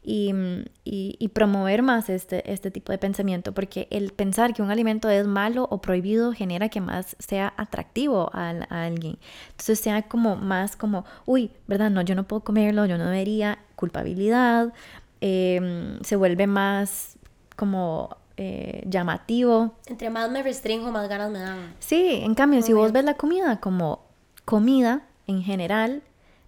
y, y, promover más este, este tipo de pensamiento, porque el pensar que un alimento es malo o prohibido genera que más sea atractivo a, a alguien. Entonces sea como más como, uy, ¿verdad? No, yo no puedo comerlo, yo no debería, culpabilidad, em, se vuelve más como eh, llamativo. Entre más me restringo, más ganas me dan. Sí, en cambio, si vos ves la comida como comida en general,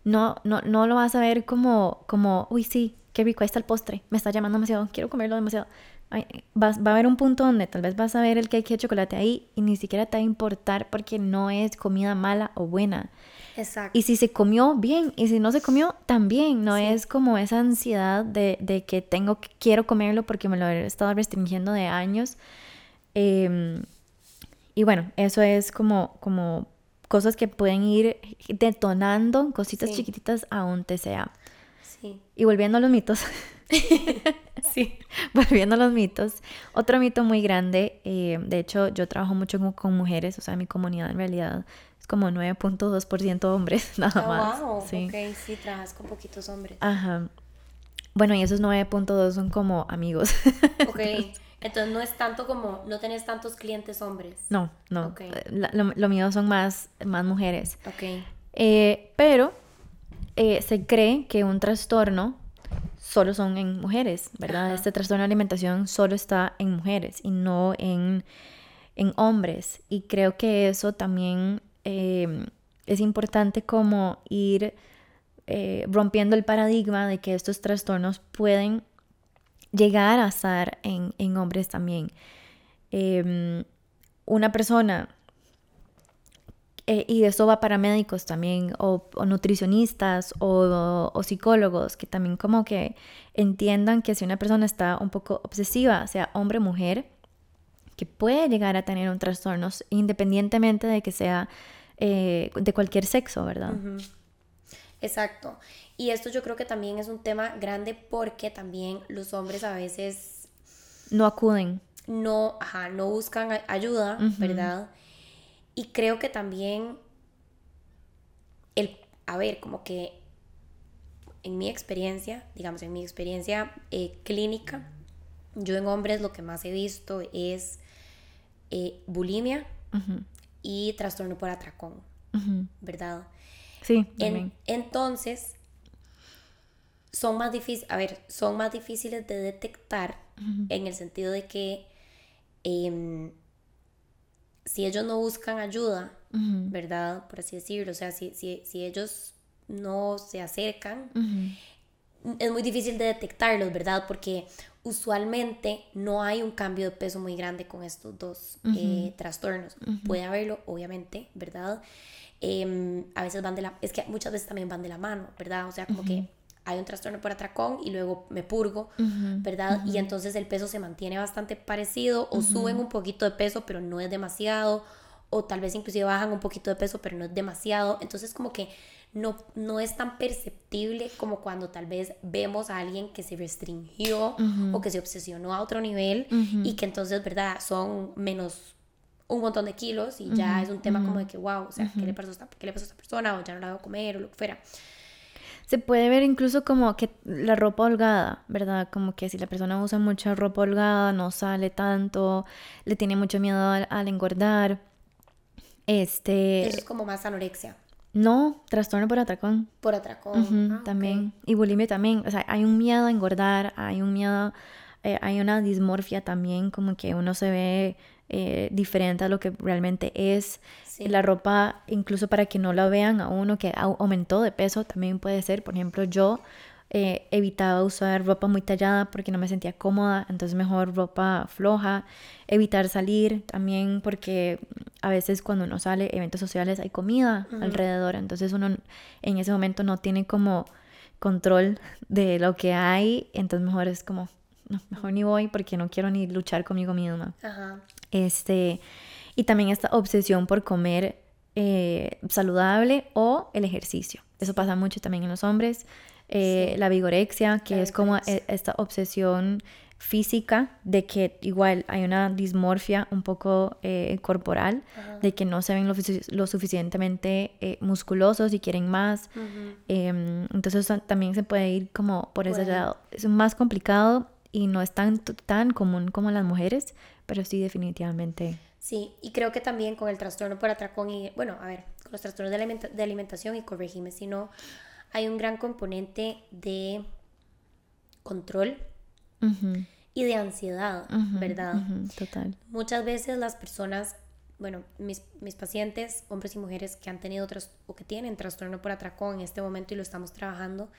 no, no, no lo vas a ver como, como, uy, sí, qué rico, ahí está el postre, me está llamando demasiado, quiero comerlo demasiado. va, va, a haber un punto donde tal vez vas a ver el cake de chocolate ahí y ni siquiera te va a importar porque no es comida mala o buena. Exacto. Y si se comió, bien. Y si no se comió, también. No es como esa ansiedad de, de, que tengo, que quiero comerlo porque me lo he estado restringiendo de años. Em, y bueno, eso es como, como cosas que pueden ir detonando, cositas chiquititas a un TCA. Sí. Y volviendo a los mitos. sí. Volviendo a los mitos. Otro mito muy grande, eh, de hecho yo trabajo mucho con, con, mujeres, o sea, mi comunidad en realidad es como 9.2% hombres, nada oh, más. Wow, sí. ok, sí, trabajas con poquitos hombres. Ajá. Bueno, y esos 9.2 son como amigos. ok, entonces no es tanto como, no tenés tantos clientes hombres. No, no. Okay. Lo, mío son más, más mujeres. Ok. Eh, pero eh, se cree que un trastorno solo son en mujeres, ¿verdad? Este trastorno de alimentación solo está en mujeres y no en, en hombres. Y creo que eso también Em, es importante como ir eh, rompiendo el paradigma de que estos trastornos pueden llegar a estar en, hombres también. Em, una persona, eh, y eso va para médicos también, o, nutricionistas, o, o, psicólogos, que también como que entiendan que si una persona está un poco obsesiva, sea hombre o mujer, que puede llegar a tener un trastorno independientemente de que sea eh, de cualquier sexo, ¿verdad? Exacto. Y esto yo creo que también es un tema grande porque también los hombres a veces... No acuden. No, ajá, no buscan ayuda, ¿verdad? Y creo que también el, a ver, como que en mi experiencia, digamos, en mi experiencia eh, clínica, yo en hombres lo que más he visto es eh, bulimia y trastorno por atracón, ¿verdad? Sí. entonces, son más difíciles, a ver, son más difíciles de detectar en el sentido de que em, si ellos no buscan ayuda, ¿verdad? Por así decirlo, o sea, si, si, si ellos no se acercan, es muy difícil de detectarlos, ¿verdad? Porque usualmente no hay un cambio de peso muy grande con estos dos eh, trastornos. Puede haberlo, obviamente, ¿verdad? Em, a veces van de la... Es que muchas veces también van de la mano, ¿verdad? O sea, como que hay un trastorno por atracón y luego me purgo, ¿verdad? Y entonces el peso se mantiene bastante parecido o suben un poquito de peso, pero no es demasiado, o tal vez inclusive bajan un poquito de peso, pero no es demasiado. Entonces como que no, no es tan perceptible como cuando tal vez vemos a alguien que se restringió o que se obsesionó a otro nivel y que entonces, ¿verdad? Son menos un montón de kilos y ya es un tema como de que, wow, o sea, ¿qué, le pasó a esta, ¿qué le pasó a esta persona? O ya no la debo comer o lo que fuera. Se puede ver incluso como que la ropa holgada, ¿verdad? Como que si la persona usa mucha ropa holgada, no sale tanto, le tiene mucho miedo al, engordar. Este... Eso es como más anorexia. No, trastorno por atracón. Por atracón. Ah, también. Y bulimia también. O sea, hay un miedo a engordar, hay un miedo, eh, hay una dismorfia también, como que uno se ve eh, diferente a lo que realmente es. La ropa, incluso para que no la vean a uno que aumentó de peso, también puede ser. Por ejemplo, yo eh, evitaba usar ropa muy tallada porque no me sentía cómoda, entonces mejor ropa floja, evitar salir también porque a veces cuando uno sale eventos sociales hay comida alrededor, entonces uno en ese momento no tiene como control de lo que hay, entonces mejor es como, no, mejor ni voy porque no quiero ni luchar conmigo misma. Este, y también esta obsesión por comer eh, saludable o el ejercicio. Eso pasa mucho también en los hombres. Eh, la vigorexia, que es como e, esta obsesión física, de que igual hay una dismorfia un poco eh, corporal, de que no se ven lo, suficientemente eh, musculosos y quieren más. Em, entonces también se puede ir como por ese lado. Es más complicado y no es tan, tan común como las mujeres, pero sí definitivamente. Sí, y creo que también con el trastorno por atracón y, bueno, a ver, con los trastornos de, alimentación y corregime si no, hay un gran componente de control y de ansiedad, ¿verdad? total. Muchas veces las personas, bueno, mis, mis pacientes, hombres y mujeres que han tenido otros o que tienen trastorno por atracón en este momento y lo estamos trabajando,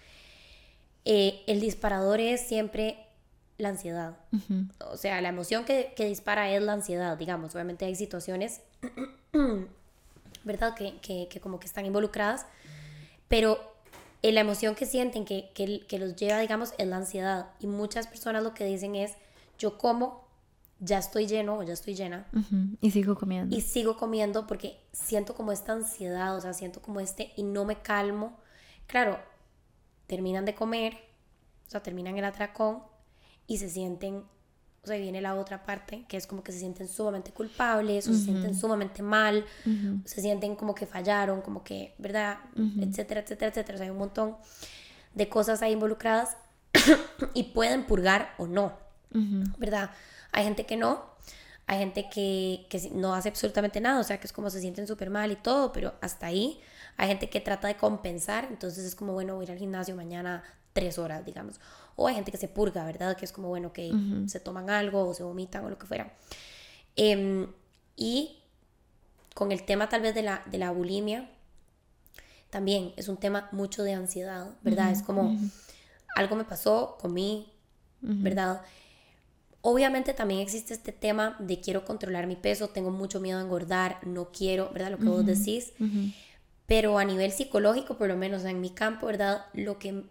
eh, el disparador es siempre la ansiedad. O sea, la emoción que, que, dispara es la ansiedad, digamos. Obviamente hay situaciones, ¿verdad? Que, que, que, como que están involucradas, pero la emoción que sienten que, que, que, los lleva, digamos, es la ansiedad. Y muchas personas lo que dicen es, yo como, ya estoy lleno o ya estoy llena. Y sigo comiendo. Y sigo comiendo porque siento como esta ansiedad, o sea, siento como este y no me calmo. Claro, terminan de comer, o sea, terminan el atracón y se sienten o sea, viene la otra parte, que es como que se sienten sumamente culpables, o se sienten sumamente mal, se sienten como que fallaron, como que, ¿verdad? Etcétera, etcétera, etcétera. O sea, hay un montón de cosas ahí involucradas y pueden purgar o no, ¿verdad? Hay gente que no, hay gente que, que no hace absolutamente nada, o sea, que es como se sienten súper mal y todo, pero hasta ahí. Hay gente que trata de compensar, entonces es como, bueno, voy a ir al gimnasio mañana tres horas, digamos. O hay gente que se purga, ¿verdad? Que es como, bueno, que se toman algo o se vomitan o lo que fuera. Em, y con el tema tal vez de la, de la bulimia, también es un tema mucho de ansiedad, ¿verdad? Es como, algo me pasó, comí, ¿verdad? Obviamente también existe este tema de quiero controlar mi peso, tengo mucho miedo a engordar, no quiero, ¿verdad? Lo que vos decís. Pero a nivel psicológico, por lo menos en mi campo, ¿verdad? Lo que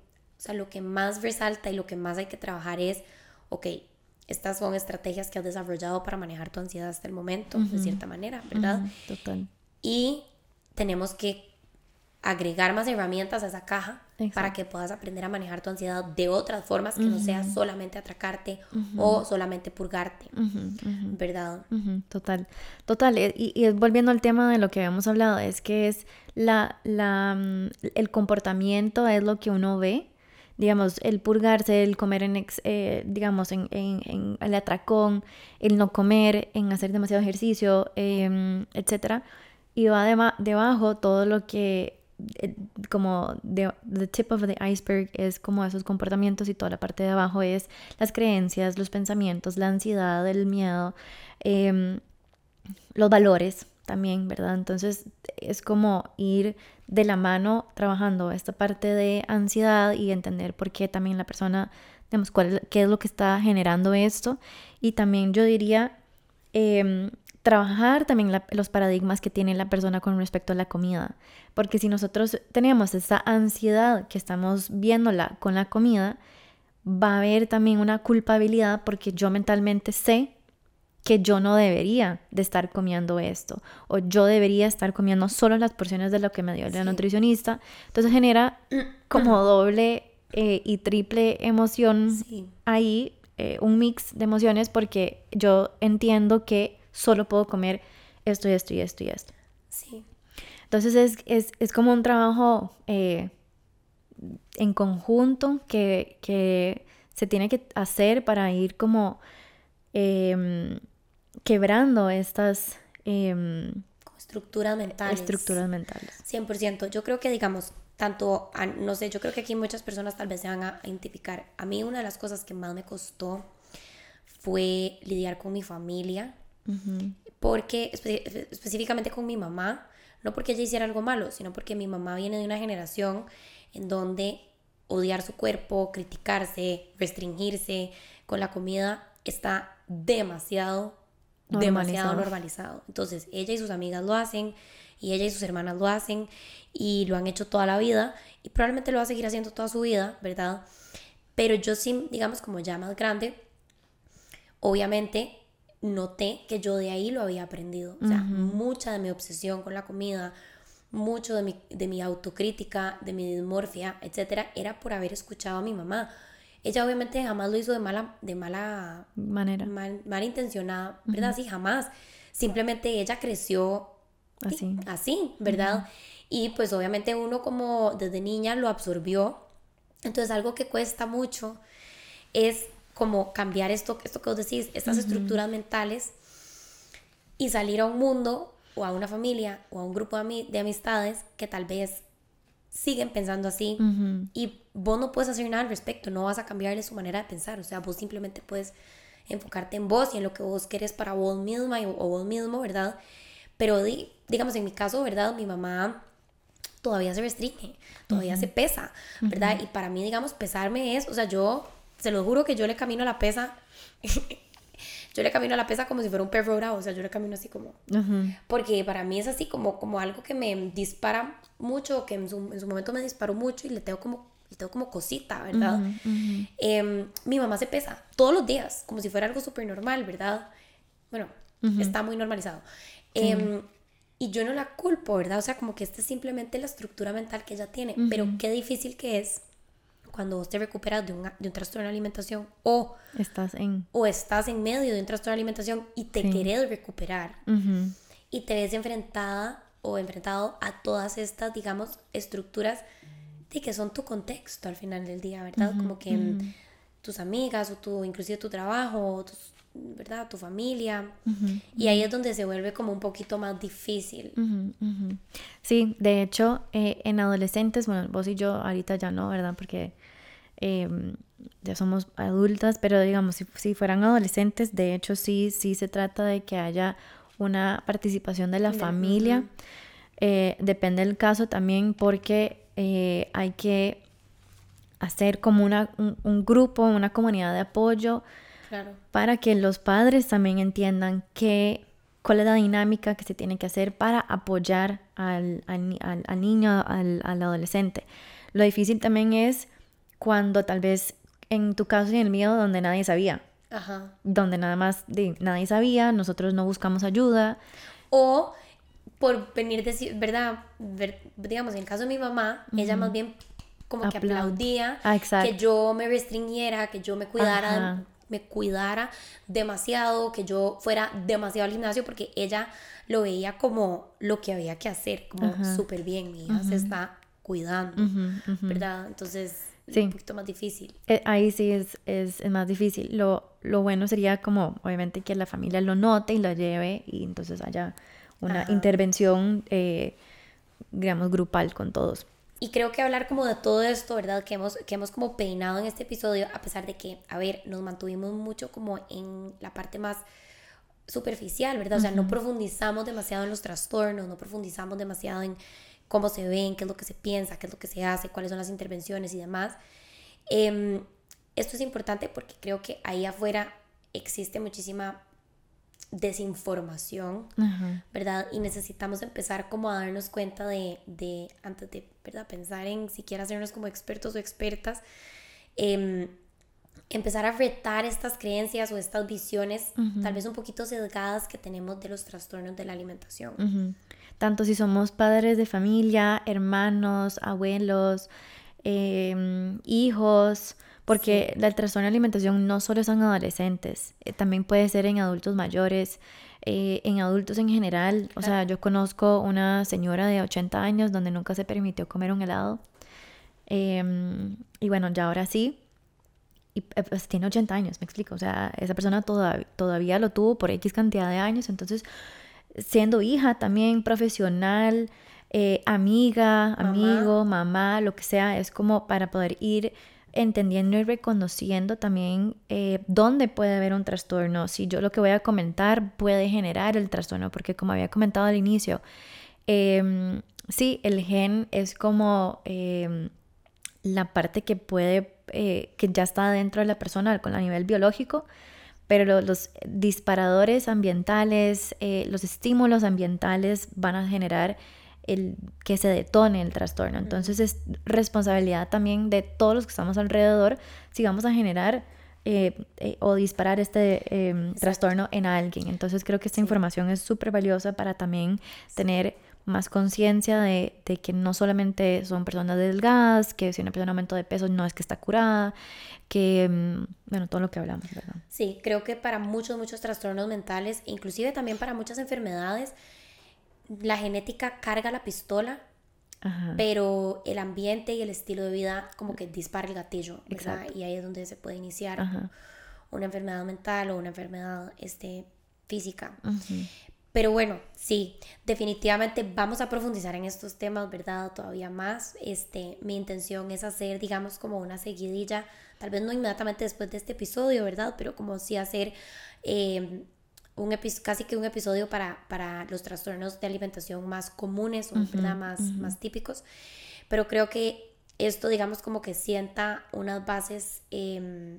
o sea, lo que más resalta y lo que más hay que trabajar es, ok, estas son estrategias que has desarrollado para manejar tu ansiedad hasta el momento, de cierta manera, ¿verdad? total. Y tenemos que agregar más herramientas a esa caja para que puedas aprender a manejar tu ansiedad de otras formas que no sea solamente atracarte o solamente purgarte, ¿verdad? Total, total. Eh, y, y, volviendo al tema de lo que habíamos hablado, es que es la, la, mm, el comportamiento es lo que uno ve digamos, el purgarse, el comer en, eh, digamos, en, en, el atracón, el no comer, en hacer demasiado ejercicio, eh, etc. Y va debajo todo lo que, eh, como, the, tip of the iceberg es como esos comportamientos y toda la parte de abajo es las creencias, los pensamientos, la ansiedad, el miedo, em, los valores también, ¿verdad? Entonces es como ir de la mano trabajando esta parte de ansiedad y entender por qué también la persona, digamos, cuál, qué es lo que está generando esto. Y también yo diría em, trabajar también los paradigmas que tiene la persona con respecto a la comida. Porque si nosotros tenemos esa ansiedad que estamos viéndola con la comida, va a haber también una culpabilidad porque yo mentalmente sé que yo no debería de estar comiendo esto o yo debería estar comiendo solo las porciones de lo que me dio la nutricionista. Entonces genera como doble eh, y triple emoción ahí, eh, un mix de emociones porque yo entiendo que solo puedo comer esto y esto y esto y esto. Sí. Entonces es, es, es como un trabajo eh, en conjunto que, que, se tiene que hacer para ir como em, quebrando estas em, estructuras mentales. Estructuras mentales. 100%. Yo creo que, digamos, tanto, no sé, yo creo que aquí muchas personas tal vez se van a identificar. A mí una de las cosas que más me costó fue lidiar con mi familia, porque específicamente con mi mamá, no porque ella hiciera algo malo, sino porque mi mamá viene de una generación en donde odiar su cuerpo, criticarse, restringirse con la comida está demasiado demasiado normalizado. Entonces, ella y sus amigas lo hacen, y ella y sus hermanas lo hacen, y lo han hecho toda la vida, y probablemente lo va a seguir haciendo toda su vida, ¿verdad? Pero yo sí, digamos, como ya más grande, obviamente noté que yo de ahí lo había aprendido. O sea, mucha de mi obsesión con la comida, mucho de mi, de mi autocrítica, de mi dismorfia, etcétera, era por haber escuchado a mi mamá. Ella obviamente jamás lo hizo de mala, de mala manera. Mal, intencionada, ¿verdad? Sí, jamás. Simplemente ella creció así, así ¿verdad? Y pues obviamente uno como desde niña lo absorbió. Entonces algo que cuesta mucho es como cambiar esto, esto que vos decís, estas estructuras mentales y salir a un mundo o a una familia o a un grupo de amistades que tal vez siguen pensando así y vos no puedes hacer nada al respecto, no vas a cambiarle su manera de pensar, o sea, vos simplemente puedes enfocarte en vos y en lo que vos querés para vos misma o, vos mismo, ¿verdad? Pero digamos, en mi caso, ¿verdad? Mi mamá todavía se restringe, todavía se pesa, ¿verdad? Y para mí, digamos, pesarme es, o sea, yo, se lo juro que yo le camino a la pesa yo le camino a la pesa como si fuera un perro bravo, o sea, yo le camino así como... Porque para mí es así como, como algo que me dispara mucho, que en su, en su momento me disparó mucho y le tengo como, le tengo como cosita, ¿verdad? Em, mi mamá se pesa todos los días, como si fuera algo súper normal, ¿verdad? Bueno, está muy normalizado. Em, y yo no la culpo, ¿verdad? O sea, como que esta es simplemente la estructura mental que ella tiene, pero qué difícil que es cuando vos te recuperas de un, de un trastorno de alimentación o estás en o estás en medio de un trastorno de alimentación y te querés recuperar y te ves enfrentada o enfrentado a todas estas, digamos, estructuras de que son tu contexto al final del día, ¿verdad? Como que tus amigas o tu, inclusive tu trabajo, ¿verdad? Tu familia. Y ahí es donde se vuelve como un poquito más difícil. Sí, de hecho, eh, en adolescentes, bueno, vos y yo ahorita ya no, ¿verdad? Porque Em, ya somos adultas, pero digamos, si, si, fueran adolescentes, de hecho sí, sí se trata de que haya una participación de la familia. Eh, depende del caso también porque eh, hay que hacer como una, un, grupo, una comunidad de apoyo para que los padres también entiendan que, cuál es la dinámica que se tiene que hacer para apoyar al, al, al niño, al, al adolescente. Lo difícil también es cuando tal vez en tu caso y en el mío donde nadie sabía. Ajá. Donde nada más de, nadie sabía, nosotros no buscamos ayuda. O por venir decir, ¿verdad? digamos, en el caso de mi mamá, ella más bien como que aplaudía ah, que yo me restringiera, que yo me cuidara, me cuidara demasiado, que yo fuera demasiado al gimnasio, porque ella lo veía como lo que había que hacer, como súper bien, mi hija se está cuidando, ¿verdad? Entonces sí. un poquito más difícil. Eh, ahí sí es, es, más difícil. Lo, lo, bueno sería como, obviamente, que la familia lo note y lo lleve y entonces haya una intervención, eh, digamos, grupal con todos. Y creo que hablar como de todo esto, ¿verdad? Que hemos, que hemos como peinado en este episodio, a pesar de que, a ver, nos mantuvimos mucho como en la parte más superficial, ¿verdad? O sea, no profundizamos demasiado en los trastornos, no profundizamos demasiado en cómo se ven, qué es lo que se piensa, qué es lo que se hace, cuáles son las intervenciones y demás. Em, esto es importante porque creo que ahí afuera existe muchísima desinformación, ¿verdad? Y necesitamos empezar como a darnos cuenta de, de, antes de, ¿verdad? Pensar en siquiera hacernos como expertos o expertas, em, empezar a retar estas creencias o estas visiones tal vez un poquito sesgadas que tenemos de los trastornos de la alimentación tanto si somos padres de familia, hermanos, abuelos, em, hijos, porque la trastorno de alimentación no solo son adolescentes, eh, también puede ser en adultos mayores, eh, en adultos en general. O sea, yo conozco una señora de 80 años donde nunca se permitió comer un helado. Em, y bueno, ya ahora sí. Y eh, pues tiene 80 años, me explico. O sea, esa persona todavía lo tuvo por X cantidad de años. Entonces, siendo hija también profesional, eh, amiga, amigo, mamá, lo que sea, es como para poder ir entendiendo y reconociendo también eh, dónde puede haber un trastorno, si yo lo que voy a comentar puede generar el trastorno, porque como había comentado al inicio, em, sí, el gen es como em, la parte que puede, eh, que ya está dentro de la persona con a nivel biológico, pero los, disparadores ambientales, eh, los estímulos ambientales van a generar el que se detone el trastorno. Entonces es responsabilidad también de todos los que estamos alrededor si vamos a generar eh, eh, o disparar este em, trastorno en alguien. Entonces creo que esta información es súper valiosa para también tener más conciencia de, de, que no solamente son personas delgadas, que si una persona aumento de peso no es que está curada, que, mm, bueno, todo lo que hablamos, ¿verdad? Sí, creo que para muchos, muchos trastornos mentales, inclusive también para muchas enfermedades, la genética carga la pistola, pero el ambiente y el estilo de vida como que dispara el gatillo, ¿verdad? Y ahí es donde se puede iniciar una enfermedad mental o una enfermedad este, física. Pero bueno, sí, definitivamente vamos a profundizar en estos temas, ¿verdad? Todavía más. Este, mi intención es hacer, digamos, como una seguidilla, tal vez no inmediatamente después de este episodio, ¿verdad? Pero como sí hacer em, un casi que un episodio para, para los trastornos de alimentación más comunes o. Más, más típicos. Pero creo que esto, digamos, como que sienta unas bases eh,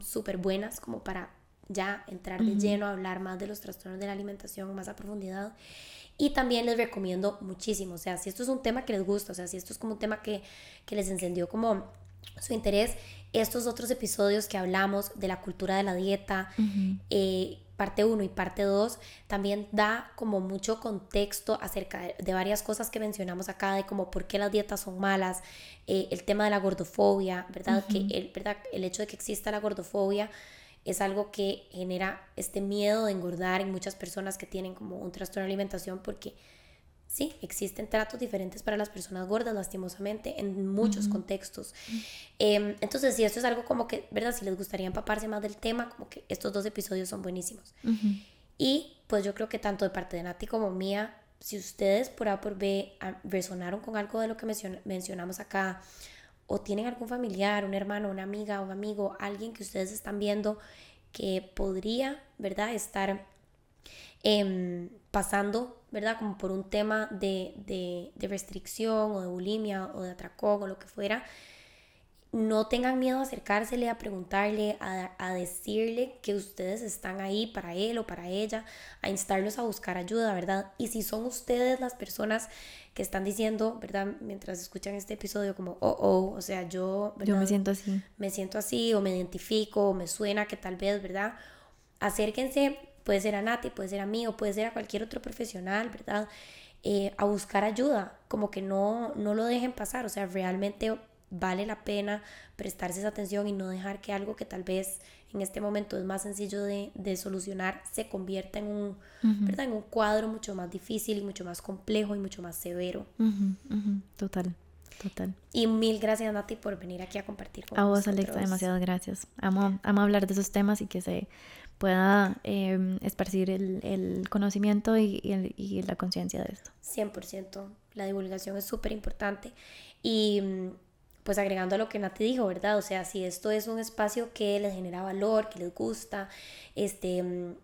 súper buenas como para ya entrar de lleno a hablar más de los trastornos de la alimentación más a profundidad. Y también les recomiendo muchísimo, o sea, si esto es un tema que les gusta, o sea, si esto es como un tema que, que les encendió como su interés, estos otros episodios que hablamos de la cultura de la dieta, eh, parte 1 y parte 2, también da como mucho contexto acerca de, varias cosas que mencionamos acá, de como por qué las dietas son malas, eh, el tema de la gordofobia, ¿verdad? Que el, ¿verdad? el hecho de que exista la gordofobia es algo que genera este miedo de engordar en muchas personas que tienen como un trastorno de alimentación porque sí, existen tratos diferentes para las personas gordas, lastimosamente, en muchos contextos. Em, entonces, si esto es algo como que, ¿verdad? Si les gustaría empaparse más del tema, como que estos dos episodios son buenísimos. Y pues yo creo que tanto de parte de Nati como mía, si ustedes por A por B resonaron con algo de lo que mencionamos acá, o tienen algún familiar, un hermano, una amiga, un amigo, alguien que ustedes están viendo que podría, ¿verdad?, estar em, pasando, ¿verdad?, como por un tema de, de, de restricción o de bulimia o de atracón o lo que fuera, no tengan miedo a acercársele, a preguntarle, a, decirle que ustedes están ahí para él o para ella, a instarlos a buscar ayuda, ¿verdad? Y si son ustedes las personas que están diciendo, ¿verdad? Mientras escuchan este episodio como, oh, oh, o sea, yo, Yo me siento así. Me siento así o me identifico o me suena que tal vez, ¿verdad? Acérquense, puede ser a Nati, puede ser a mí o puede ser a cualquier otro profesional, ¿verdad? Eh, a buscar ayuda, como que no, no lo dejen pasar, o sea, realmente vale la pena prestarse esa atención y no dejar que algo que tal vez en este momento es más sencillo de, solucionar se convierta en un, ¿verdad? en un cuadro mucho más difícil y mucho más complejo y mucho más severo. Total. Total. Y mil gracias, Nati, por venir aquí a compartir con A vos, Alexa, demasiadas gracias. Amo, amo hablar de esos temas y que se pueda em, esparcir el, conocimiento y, y la conciencia de esto. 100%. La divulgación es súper importante. Y pues agregando a lo que Nati dijo, ¿verdad? O sea, si esto es un espacio que les genera valor, que les gusta, este, mm,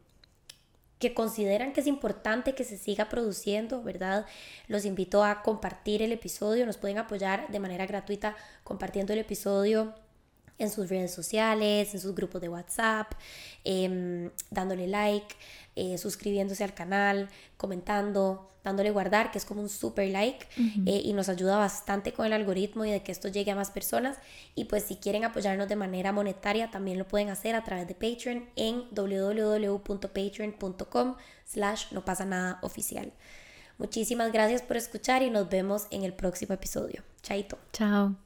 que consideran que es importante que se siga produciendo, ¿verdad? Los invito a compartir el episodio, nos pueden apoyar de manera gratuita compartiendo el episodio en sus redes sociales, en sus grupos de WhatsApp, em, dándole like, eh, suscribiéndose al canal, comentando, dándole guardar, que es como un super like, eh, y nos ayuda bastante con el algoritmo y de que esto llegue a más personas. Y pues si quieren apoyarnos de manera monetaria, también lo pueden hacer a través de Patreon en www.patreon.com slash no pasa nada oficial. Muchísimas gracias por escuchar y nos vemos en el próximo episodio. Chaito. Chao.